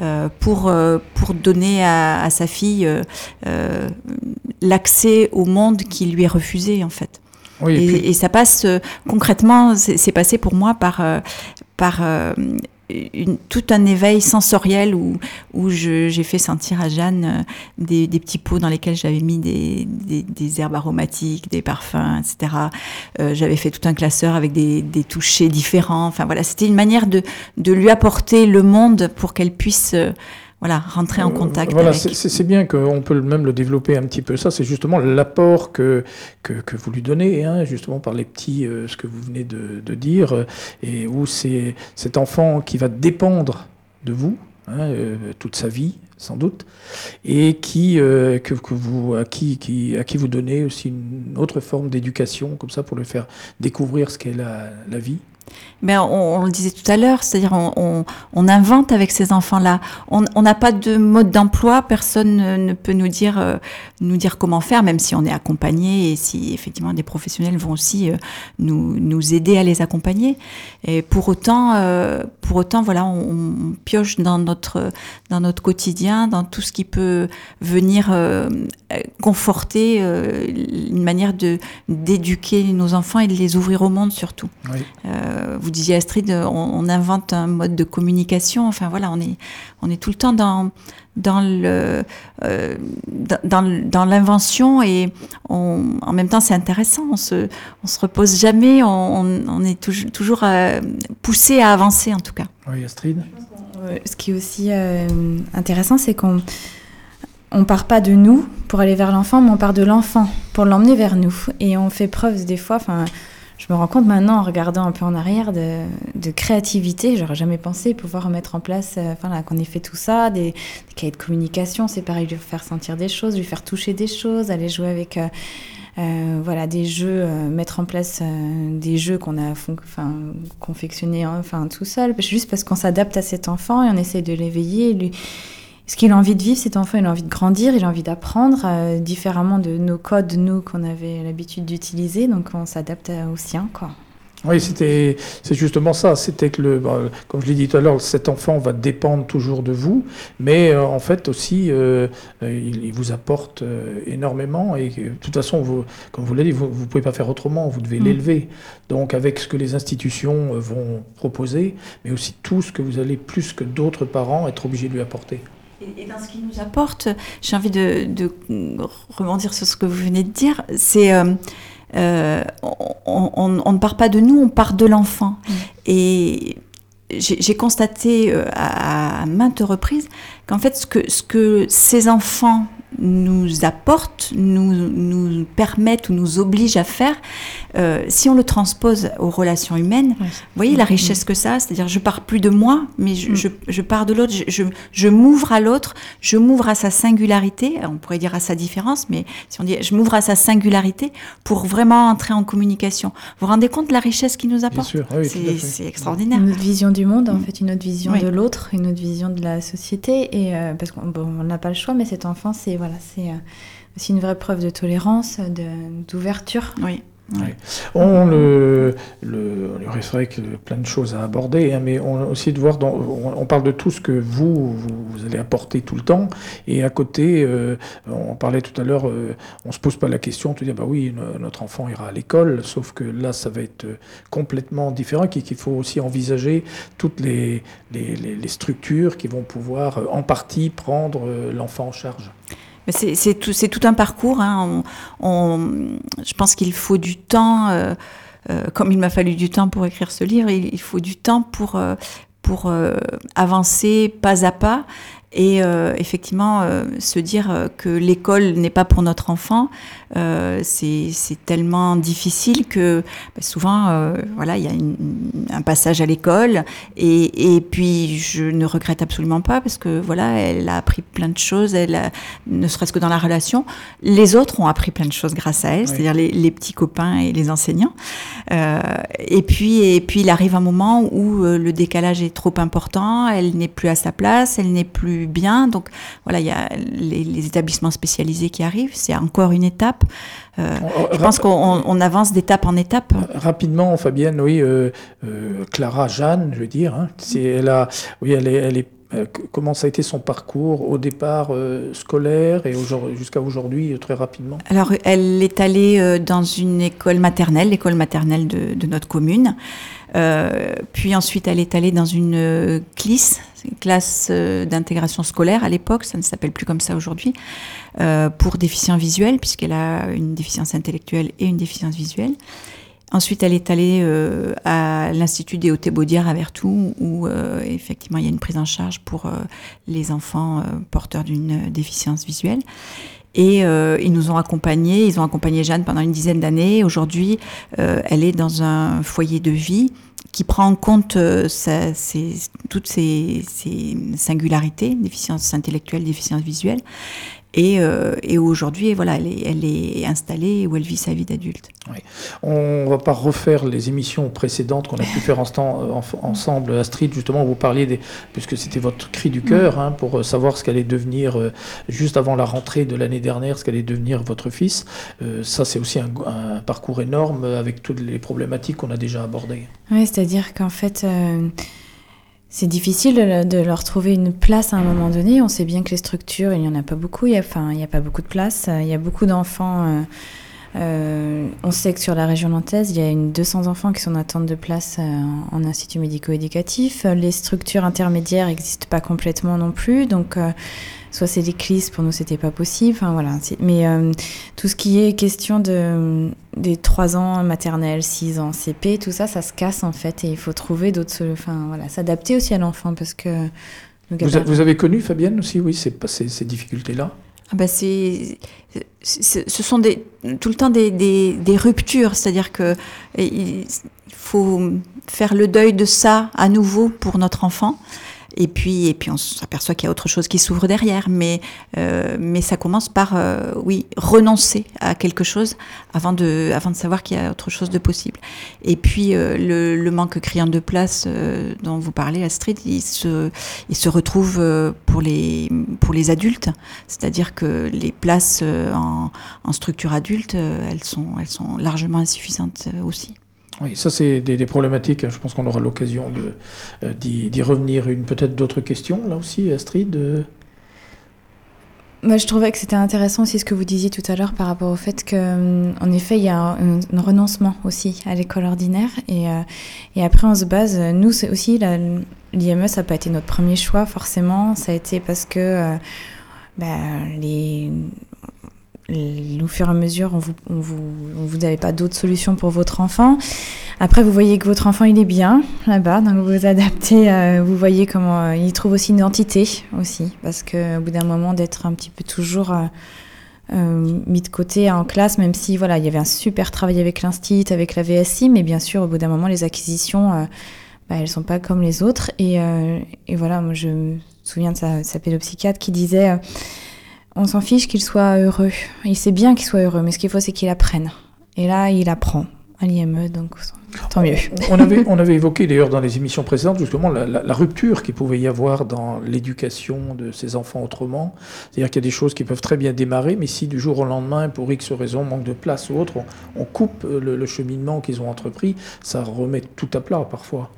Euh, pour, euh, pour donner à, à sa fille euh, l'accès au monde qui lui est refusé en fait. Oui, et, et, et, ça passe concrètement, c'est passé pour moi par, par une, tout un éveil sensoriel où, où j'ai fait sentir à Jeanne euh, des, des, petits pots dans lesquels j'avais mis des, des, des, herbes aromatiques, des parfums, etc. Euh, j'avais fait tout un classeur avec des, des touchés différents. Enfin voilà, c'était une manière de, de lui apporter le monde pour qu'elle puisse euh, voilà, rentrer en contact. Voilà, c'est bien qu'on peut même le développer un petit peu. Ça, c'est justement l'apport que, que, que, vous lui donnez, hein, justement par les petits, euh, ce que vous venez de, de dire, et où c'est cet enfant qui va dépendre de vous hein, euh, toute sa vie, sans doute, et qui, euh, que, que, vous, à, qui, qui, à qui vous donnez aussi une autre forme d'éducation, comme ça, pour lui faire découvrir ce qu'est la, la vie. Mais on, le disait tout à l'heure, c'est-à-dire on, on, invente avec ces enfants-là. On n'a pas de mode d'emploi, personne ne, peut nous dire, euh, nous dire comment faire, même si on est accompagné et si effectivement des professionnels vont aussi euh, nous, nous aider à les accompagner. Et pour autant, euh, pour autant, voilà, on, pioche dans notre dans notre quotidien, dans tout ce qui peut venir conforter une manière de d'éduquer nos enfants et de les ouvrir au monde surtout. Oui. Euh, vous disiez Astrid, on, invente un mode de communication. Enfin voilà, on est, on est tout le temps dans, dans le, euh, dans, dans l'invention et en même temps c'est intéressant. On se, on se repose jamais. On, on est toujours, toujours euh, poussé à avancer en tout cas. Oui, Astrid. Ce qui est aussi intéressant, c'est qu'on on part pas de nous pour aller vers l'enfant, mais on part de l'enfant pour l'emmener vers nous. Et on fait preuve des fois, enfin, je me rends compte maintenant en regardant un peu en arrière de, de créativité. J'aurais jamais pensé pouvoir mettre en place, euh, enfin là, qu'on ait fait tout ça, des, des, cahiers de communication, c'est pareil, lui faire sentir des choses, lui faire toucher des choses, aller jouer avec. Euh, euh, voilà des jeux, mettre en place des jeux qu'on a confectionnés enfin tout seul, juste parce qu'on s'adapte à cet enfant et on essaye de l'éveiller, lui ce qu'il a envie de vivre, cet enfant, il a envie de grandir, il a envie d'apprendre euh, différemment de nos codes, nous, qu'on avait l'habitude d'utiliser. Donc, on s'adapte aux siens, quoi. Oui, c'était, c'est justement ça. C'était que, le, bah, comme je l'ai dit tout à l'heure, cet enfant va dépendre toujours de vous, mais euh, en fait aussi, euh, il, il, vous apporte énormément. Et de toute façon, vous, comme vous l'avez dit, vous ne pouvez pas faire autrement, vous devez mm. l'élever. Donc, avec ce que les institutions vont proposer, mais aussi tout ce que vous allez, plus que d'autres parents, être obligés de lui apporter. Et, dans ce qu'il nous apporte, j'ai envie de, de, rebondir sur ce que vous venez de dire, c'est euh, on, ne part pas de nous, on part de l'enfant. Mm. Et j'ai constaté à, à, maintes reprises qu'en fait, ce que, ce que ces enfants nous apporte, nous, nous permettent ou nous oblige à faire, euh, si on le transpose aux relations humaines, vous voyez la richesse que ça, c'est-à-dire je pars plus de moi, mais je, mm. je, pars de l'autre, je, je, m'ouvre à l'autre, je m'ouvre à sa singularité, on pourrait dire à sa différence, mais si on dit je m'ouvre à sa singularité pour vraiment entrer en communication. Vous vous rendez compte de la richesse qu'il nous apporte C'est extraordinaire. Une autre vision du monde, en fait, une autre vision de l'autre, une autre vision de la société, et euh, parce qu'on n'a pas le choix, mais cet enfant, c'est voilà, c'est euh, aussi une vraie preuve de tolérance, d'ouverture. Oui. On le, le, reste plein de choses à aborder, hein, mais on aussi de voir, dans, on, parle de tout ce que vous, vous, allez apporter tout le temps, et à côté, euh, on parlait tout à l'heure, euh, on se pose pas la question, de dire bah oui, notre enfant ira à l'école, sauf que là, ça va être complètement différent, qu'il faut aussi envisager toutes les, les, les, structures qui vont pouvoir en partie prendre l'enfant en charge. C'est tout, un parcours. Hein. je pense qu'il faut du temps, euh, euh, comme il m'a fallu du temps pour écrire ce livre, il, faut du temps pour, euh, pour avancer pas à pas et effectivement se dire que l'école n'est pas pour notre enfant, euh, c'est tellement difficile que bah, souvent, euh, voilà, il y a un passage à l'école et, et, puis je ne regrette absolument pas parce que voilà, elle a appris plein de choses, elle a, ne serait-ce que dans la relation. Les autres ont appris plein de choses grâce à elle, c'est-à-dire les, les, petits copains et les enseignants. Euh, et puis, et puis il arrive un moment où le décalage est trop important, elle n'est plus à sa place, elle n'est plus bien. Donc voilà, il y a les, les établissements spécialisés qui arrivent, c'est encore une étape. Euh, je pense qu'on avance d'étape en étape. Rapidement, Fabienne, oui, euh, euh, Clara Jeanne, je veux dire, hein, elle a, oui, elle est, elle est comment ça a été son parcours au départ scolaire et jusqu'à aujourd'hui très rapidement? Alors elle est allée dans une école maternelle, l'école maternelle de, notre commune. Euh, puis ensuite elle est allée dans une CLIS, classe d'intégration scolaire à l'époque, ça ne s'appelle plus comme ça aujourd'hui. Euh, pour déficients visuels, puisqu'elle a une déficience intellectuelle et une déficience visuelle. Ensuite, elle est allée euh, à l'Institut des Hautes-Baudières à Vertou, où euh, effectivement il y a une prise en charge pour les enfants porteurs d'une déficience visuelle. Et ils nous ont accompagnés, ils ont accompagné Jeanne pendant une dizaine d'années. Aujourd'hui, elle est dans un foyer de vie qui prend en compte toutes ces, ces, singularités, déficience intellectuelle, déficience visuelle, et, euh, et aujourd'hui, voilà, elle est, elle est, installée où elle vit sa vie d'adulte. Oui. On ne va pas refaire les émissions précédentes qu'on a pu faire en, ensemble, Astrid, justement, vous parliez, des, puisque c'était votre cri du cœur, hein, pour savoir ce qu'allait devenir, euh, juste avant la rentrée de l'année dernière, ce qu'allait devenir votre fils. Euh, ça, c'est aussi un, un, parcours énorme avec toutes les problématiques qu'on a déjà abordées. Oui, c'est-à-dire qu'en fait c'est difficile de, leur trouver une place à un moment donné. On sait bien que les structures, il n'y en a pas beaucoup. Il n'y a, enfin, a pas beaucoup de place. Il y a beaucoup d'enfants. Euh, euh, on sait que sur la région nantaise, il y a une 200 enfants qui sont en attente de place euh, en institut médico-éducatif. Les structures intermédiaires n'existent pas complètement non plus. Donc, soit c'est des CLIS, pour nous c'était pas possible. Enfin, voilà. Mais euh, tout ce qui est question de, des 3 ans maternelle, 6 ans CP, tout ça, ça se casse en fait et il faut trouver d'autres. Enfin voilà, s'adapter aussi à l'enfant parce que. Vous, avez connu Fabienne aussi, oui, ces, ces, difficultés-là ah bah c'est, ce sont des, tout le temps des, des, des ruptures, c'est-à-dire que il faut faire le deuil de ça à nouveau pour notre enfant. Et puis, et puis on s'aperçoit qu'il y a autre chose qui s'ouvre derrière. Mais, euh, mais ça commence par, euh, oui, renoncer à quelque chose avant de, avant de savoir qu'il y a autre chose de possible. Et puis, euh, le, le, manque criant de place dont vous parlez, Astrid, il se, il se retrouve pour les, pour les adultes. C'est-à-dire que les places en, en structure adulte, elles sont, elles sont largement insuffisantes aussi. Oui, ça c'est des, problématiques, je pense qu'on aura l'occasion euh, d'y revenir. Une Peut-être d'autres questions là aussi, Astrid Moi, je trouvais que c'était intéressant aussi ce que vous disiez tout à l'heure par rapport au fait qu'en effet, il y a un, renoncement aussi à l'école ordinaire. Et, et, après, on se base, nous, aussi, l'IME, ça n'a pas été notre premier choix, forcément. Ça a été parce que bah, les, au fur et à mesure, on vous, on vous, vous n'avez pas d'autres solutions pour votre enfant. Après, vous voyez que votre enfant, il est bien là-bas, donc vous vous adaptez, euh, vous voyez comment euh, il trouve aussi une identité aussi, parce qu'au bout d'un moment, d'être un petit peu toujours euh, mis de côté en classe, même si voilà, il y avait un super travail avec l'Instit, avec la VSI, mais bien sûr, au bout d'un moment, les acquisitions, bah, elles sont pas comme les autres. Et, et voilà, moi, je me souviens de sa, sa pédopsychiatre qui disait on s'en fiche qu'il soit heureux. Il sait bien qu'il soit heureux, mais ce qu'il faut, c'est qu'il apprenne. Et là, il apprend à l'IME, donc tant mieux. On avait, on avait évoqué d'ailleurs dans les émissions précédentes justement la, rupture qu'il pouvait y avoir dans l'éducation de ces enfants autrement. C'est-à-dire qu'il y a des choses qui peuvent très bien démarrer, mais si du jour au lendemain, pour X raison, manque de place ou autre, on, coupe le cheminement qu'ils ont entrepris, ça remet tout à plat parfois.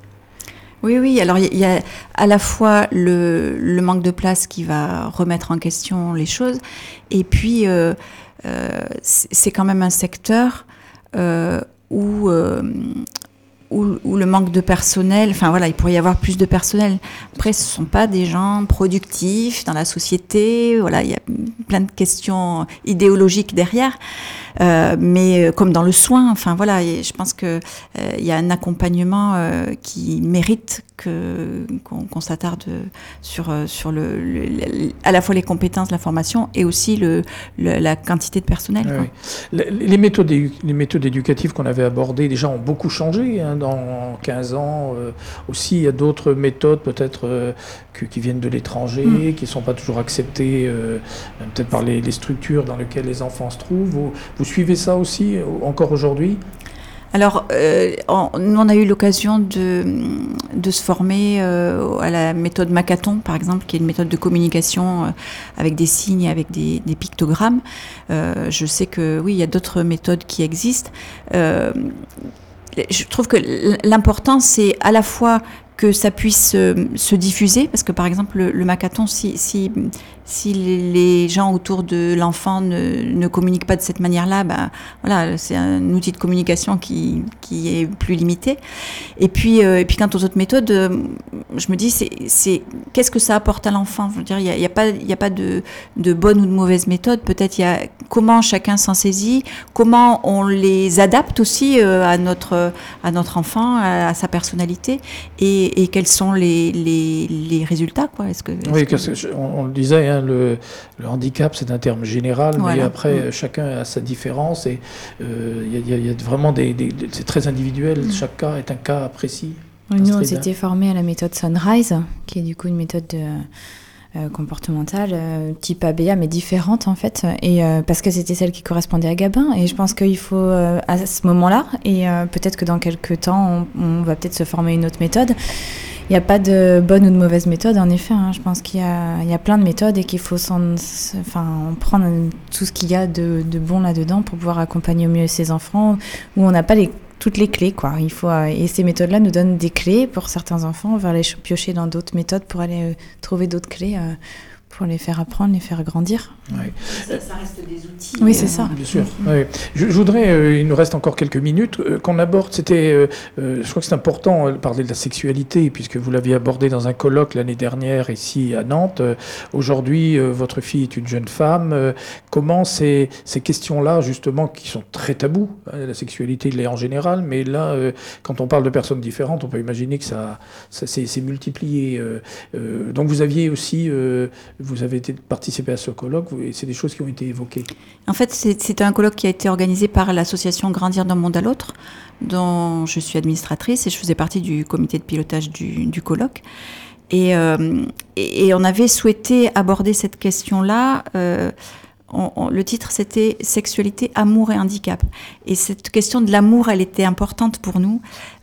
Oui, oui. Alors il y, a à la fois le, manque de place qui va remettre en question les choses, et puis euh, euh, c'est quand même un secteur euh, où, où, le manque de personnel, enfin voilà, il pourrait y avoir plus de personnel. Après, ce ne sont pas des gens productifs dans la société. Voilà, il y a plein de questions idéologiques derrière. Euh, mais euh, comme dans le soin, enfin voilà, je pense que euh, il y a un accompagnement qui mérite qu'on s'attarde sur sur le, à la fois les compétences, la formation et aussi le, la quantité de personnel. Les, méthodes les méthodes éducatives qu'on avait abordées déjà ont beaucoup changé hein, dans 15 ans. aussi, il y a d'autres méthodes peut-être qui viennent de l'étranger, mm. qui ne sont pas toujours acceptées peut-être par les, les, structures dans lesquelles les enfants se trouvent. Vous suivez ça aussi euh, encore aujourd'hui? Alors, euh, on, nous, on a eu l'occasion de, se former euh, à la méthode Macathon, par exemple, qui est une méthode de communication avec des signes, avec des, des pictogrammes. je sais que oui, il y a d'autres méthodes qui existent. je trouve que l'important, c'est à la fois que ça puisse se diffuser, parce que par exemple, le, le Macathon, si, si, si les gens autour de l'enfant ne, ne, communiquent pas de cette manière-là, ben, voilà, c'est un outil de communication qui, qui est plus limité. Et puis, euh, et puis quant aux autres méthodes, euh, je me dis, c'est qu'est-ce que ça apporte à l'enfant? Je veux dire, il n'y a, y a, pas, y a pas de, de bonne ou de mauvaise méthode. Peut-être il y a comment chacun s'en saisit, comment on les adapte aussi euh, à, notre, à notre enfant, à, sa personnalité, et, et, quels sont les, les, les résultats. Quoi? Est-ce que, oui, on, le disait, hein, le, handicap, c'est un terme général, mais après, mm. chacun a sa différence et euh, il y, a vraiment des. c'est très individuel, mm. chaque cas est un cas précis. Nous, on s'était formé à la méthode Sunrise, qui est du coup une méthode euh, comportementale euh, type ABA, mais différente en fait, et parce que c'était celle qui correspondait à Gabin. Et je pense qu'il faut à ce moment-là, et peut-être que dans quelques temps, on, on va peut-être se former une autre méthode. Il n'y a pas de bonne ou de mauvaise méthode, en effet. Hein. Je pense qu'il y, y a, plein de méthodes et qu'il faut enfin, prendre tout ce qu'il y a de, bon là-dedans pour pouvoir accompagner au mieux ses enfants, où on n'a pas les, toutes les clés. Quoi. Il faut, et ces méthodes-là nous donnent des clés pour certains enfants. On va aller piocher dans d'autres méthodes pour aller euh, trouver d'autres clés. Euh, pour les faire apprendre, les faire grandir. Ça, reste des outils. Oui, c'est ça. Bien sûr. Je, voudrais, euh, il nous reste encore quelques minutes, euh, qu'on aborde, c'était, euh, je crois que c'est important de parler de la sexualité, puisque vous l'aviez abordé dans un colloque l'année dernière ici à Nantes. Aujourd'hui, votre fille est une jeune femme. comment ces, ces questions-là, justement, qui sont très tabous, hein, la sexualité l'est en général, mais là, quand on parle de personnes différentes, on peut imaginer que ça, ça c'est multiplié. donc vous aviez aussi vous avez participé à ce colloque c'est des choses qui ont été évoquées. En fait, c'est un colloque qui a été organisé par l'association Grandir d'un monde à l'autre, dont je suis administratrice et je faisais partie du comité de pilotage du, colloque. Euh, et, et, on avait souhaité aborder cette question-là. Euh, le titre c'était Sexualité, amour et handicap. Et cette question de l'amour, elle était importante pour nous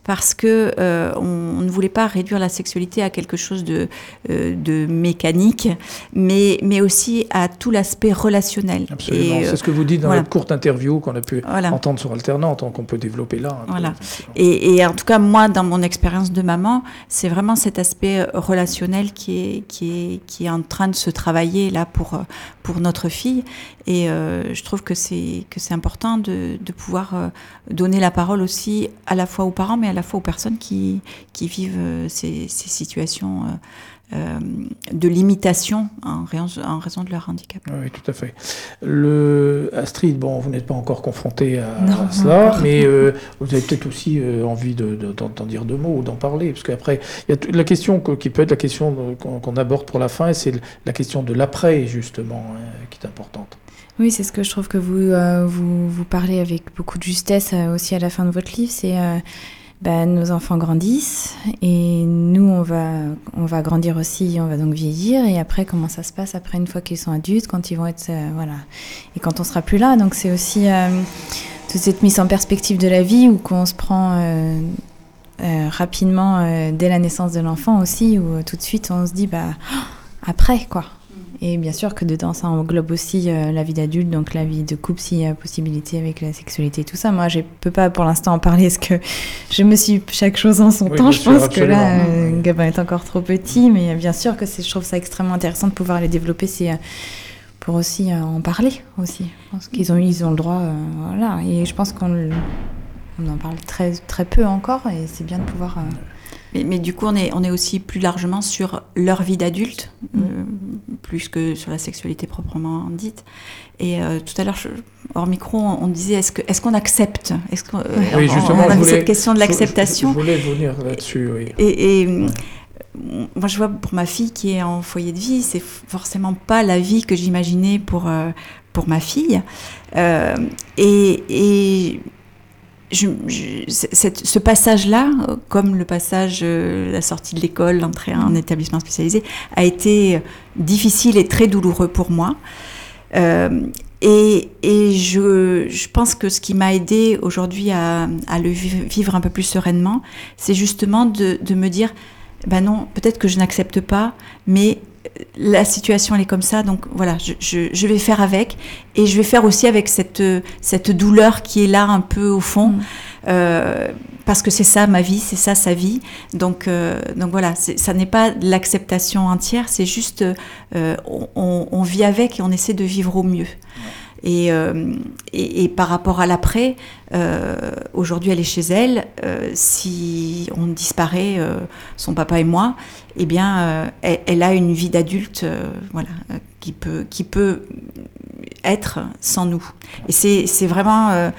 parce que euh, on, ne voulait pas réduire la sexualité à quelque chose de, euh, de mécanique, mais, mais aussi à tout l'aspect relationnel. Absolument. C'est ce que vous dites dans la courte interview qu'on a pu entendre sur Alternante, qu'on peut développer là. Voilà. et, et, en tout cas, moi, dans mon expérience de maman, c'est vraiment cet aspect relationnel qui est, qui, est, qui est en train de se travailler là pour, pour notre fille. Et euh, je trouve que c'est important de, de pouvoir euh, donner la parole aussi à la fois aux parents, mais à la fois aux personnes qui, qui vivent euh, ces, ces situations euh, de limitation en raison, en raison, de leur handicap. Oui, tout à fait. Le, Astrid, bon, vous n'êtes pas encore confrontée à, cela, mais euh, vous avez peut-être aussi euh, envie d'en de, dire deux mots ou d'en parler, parce qu'après, il y a la question qui peut être la question qu'on aborde pour la fin, c'est la question de l'après, justement, hein, qui est importante. Oui, c'est ce que je trouve que vous, vous, vous, parlez avec beaucoup de justesse aussi à la fin de votre livre, c'est bah, nos enfants grandissent et nous, on va, on va grandir aussi, on va donc vieillir. Et après, comment ça se passe après, une fois qu'ils sont adultes, quand ils vont être. Euh, voilà. Et quand on sera plus là. Donc, c'est aussi euh, toute cette mise en perspective de la vie où qu'on se prend. Euh, rapidement dès la naissance de l'enfant aussi, où tout de suite on se dit bah après quoi. Et bien sûr que dedans, ça englobe aussi euh, la vie d'adulte, donc la vie de couple s'il y a possibilité avec la sexualité et tout ça. Moi, je peux pas pour l'instant en parler parce que je me suis chaque chose en son temps. Je pense que là, euh, Gabin est encore trop petit, mais bien sûr que je trouve ça extrêmement intéressant de pouvoir les développer. C'est euh, pour aussi en parler aussi. Je pense qu'ils ont, ils ont le droit, voilà. Et je pense qu'on on en parle très, très peu encore et c'est bien de pouvoir. Mais, du coup, on est, on est aussi plus largement sur leur vie d'adulte, mm. Euh, plus que sur la sexualité proprement dite. Et euh, tout à l'heure, hors micro, on, disait est-ce qu'on est qu'on accepte? Est-ce qu'on euh, oui, justement, on, cette question de l'acceptation. Je, voulais venir là-dessus, oui. Et, moi, je vois pour ma fille qui est en foyer de vie, c'est forcément pas la vie que j'imaginais pour, pour ma fille. et, et ce passage-là, comme le passage, euh, la sortie de l'école, l'entrée en établissement spécialisé, a été difficile et très douloureux pour moi. Euh, et, je, pense que ce qui m'a aidé aujourd'hui à, le vivre un peu plus sereinement, c'est justement de, me dire, ben non, peut-être que je n'accepte pas, mais la situation elle est comme ça, donc voilà, je, je, vais faire avec et je vais faire aussi avec cette, cette douleur qui est là un peu au fond, mm. euh, parce que c'est ça ma vie, c'est ça sa vie. Donc, euh, donc voilà, ça n'est pas l'acceptation entière, c'est juste euh, on, on, vit avec et on essaie de vivre au mieux. Euh, et, et, par rapport à l'après, euh, aujourd'hui elle est chez elle. Euh, si on disparaît, son papa et moi, eh bien, elle, a une vie d'adulte, voilà, qui peut, qui peut être sans nous. Et c'est vraiment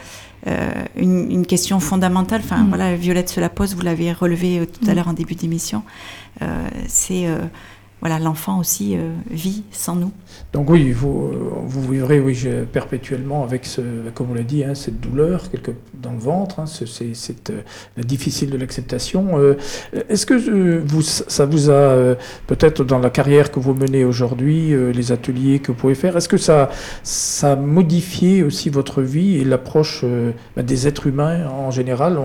une, une, question fondamentale. Enfin, mm. voilà, Violette se la pose. Vous l'avez relevé tout à mm. l'heure en début d'émission. c'est voilà, l'enfant aussi vit sans nous. Donc oui, vous, vivrez oui, perpétuellement avec, ce, comme on l'a dit, hein, cette douleur quelque, dans le ventre, hein, c'est euh, difficile de l'acceptation. Euh, est-ce que euh, vous, ça vous a, peut-être dans la carrière que vous menez aujourd'hui, les ateliers que vous pouvez faire, est-ce que ça, ça a modifié aussi votre vie et l'approche bah, des êtres humains en général?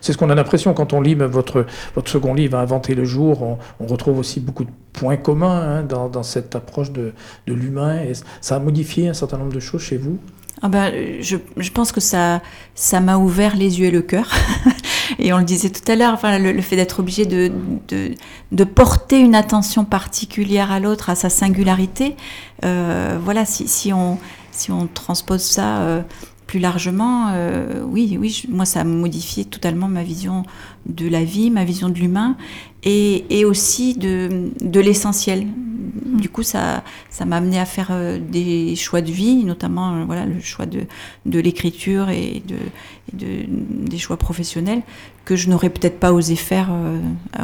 C'est ce qu'on a l'impression quand on lit votre, votre second livre, Inventer le jour, on retrouve aussi beaucoup de points communs hein, dans, cette approche de, l'humain. Ça a modifié un certain nombre de choses chez vous? Ah ben, je, pense que ça ça m'a ouvert les yeux et le cœur. et on le disait tout à l'heure, le, fait d'être obligé de, porter une attention particulière à l'autre, à sa singularité, euh, voilà, si, si, on, si on transpose ça euh, plus largement, euh, oui, oui, moi ça a modifié totalement ma vision de la vie, ma vision de l'humain et, et, aussi de, de l'essentiel. Mm. Du coup, ça, ça m'a amené à faire euh, des choix de vie, notamment euh, voilà le choix de, de l'écriture et, de, de, des choix professionnels que je n'aurais peut-être pas osé faire,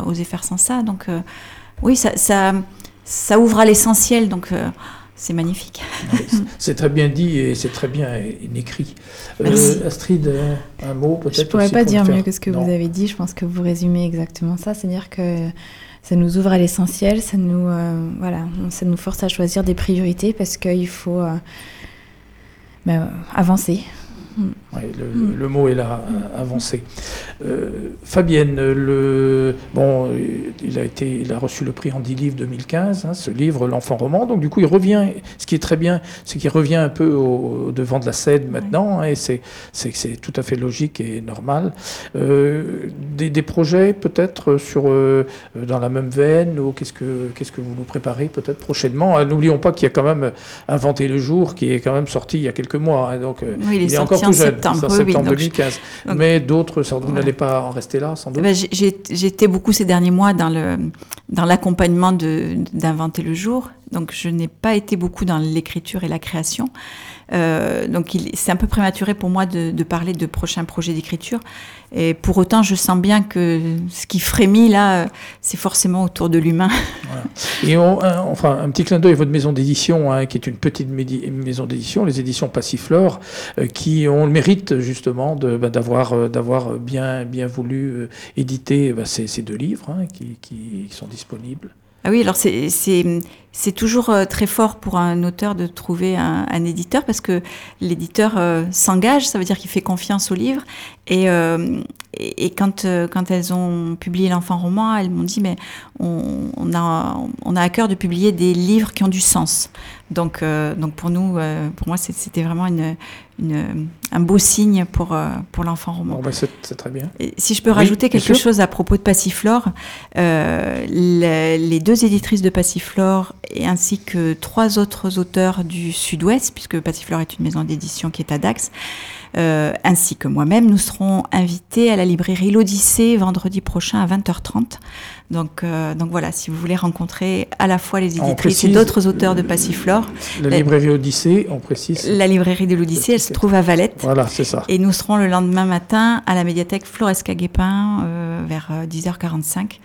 osé faire sans ça. Donc oui, ça, ça, ça ouvre à l'essentiel. Donc c'est magnifique. c'est très bien dit et c'est très bien écrit. Euh, Astrid, un mot peut-être Je ne pourrais pas dire mieux que ce que vous avez dit. Je pense que vous résumez exactement ça. C'est-à-dire que ça nous ouvre à l'essentiel, ça nous euh, voilà, ça nous force à choisir des priorités parce qu'il faut euh, ben, avancer. Mm. le, mot est là, avancé. Euh, Fabienne, le, bon, il a, été, il a reçu le prix en 10 livres 2015, hein, ce livre, L'enfant roman. Donc, du coup, il revient. Ce qui est très bien, c'est qu'il revient un peu au, devant de la scène maintenant, hein, et c'est, tout à fait logique et normal. Euh, des, des, projets, peut-être, sur, euh, dans la même veine, ou qu'est-ce que, qu'est-ce que vous nous préparez, peut-être, prochainement? Ah, N'oublions pas qu'il y a quand même Inventé le jour, qui est quand même sorti il y a quelques mois. Hein, donc, il, est, encore tout jeune. Septembre, septembre 2015. Mais d'autres, vous n'allez pas en rester là, sans doute ben, J'ai été beaucoup ces derniers mois dans l'accompagnement dans d'Inventer le jour. Donc, je n'ai pas été beaucoup dans l'écriture et la création. Euh, donc c'est un peu prématuré pour moi de, parler de prochains projets d'écriture. Et pour autant, je sens bien que ce qui frémit là, c'est forcément autour de l'humain. Et un, enfin, un petit clin d'œil à votre maison d'édition, hein, qui est une petite maison d'édition, les éditions Passiflore, euh, qui ont le mérite justement bah, d'avoir euh, bien voulu euh, éditer bah, ces, deux livres hein, qui sont disponibles. Ah oui, alors c'est toujours euh, très fort pour un auteur de trouver un, un éditeur parce que l'éditeur euh, s'engage, ça veut dire qu'il fait confiance au livre. Et, euh, et, quand, euh, quand elles ont publié l'enfant roman, elles m'ont dit mais on, on, a, on a à cœur de publier des livres qui ont du sens. Donc, donc pour nous, pour moi, c'était vraiment une, une, un beau signe pour, pour l'enfant roman. Bon, ben c'est très bien. Et si je peux rajouter quelque chose à propos de Passiflore, les, les deux éditrices de Passiflore et ainsi que trois autres auteurs du Sud-Ouest, puisque Passiflore est une maison d'édition qui est à Dax, euh, ainsi que moi-même, nous serons invités à la librairie L'Odyssée vendredi prochain à 20h30. Donc, euh, donc voilà, si vous voulez rencontrer à la fois les éditrices et d'autres auteurs de Passiflore. La, librairie Odyssée, on précise. La librairie de l'Odyssée, elle se trouve à Valette. Voilà, c'est ça. Et nous serons le lendemain matin à la médiathèque Floresca Guépin euh, vers 10h45.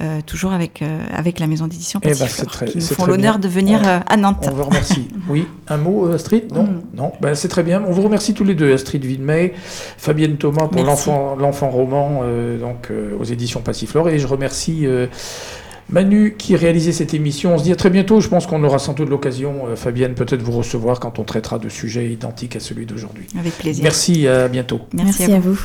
Euh, toujours avec, euh, avec la maison d'édition eh ben, qui nous font l'honneur de venir euh, à Nantes. On vous remercie. oui, un mot, Astrid? Non, mm. non. Ben, c'est très bien. On vous remercie tous les deux, Astrid Villemay, Fabienne Thomas pour l'enfant, l'enfant roman donc, aux éditions Passiflore. Et je remercie Manu qui réalisait cette émission. On se dit à très bientôt. Je pense qu'on aura sans doute l'occasion, Fabienne, peut-être vous recevoir quand on traitera de sujets identiques à celui d'aujourd'hui. Avec plaisir. Merci, à bientôt. Merci, à vous.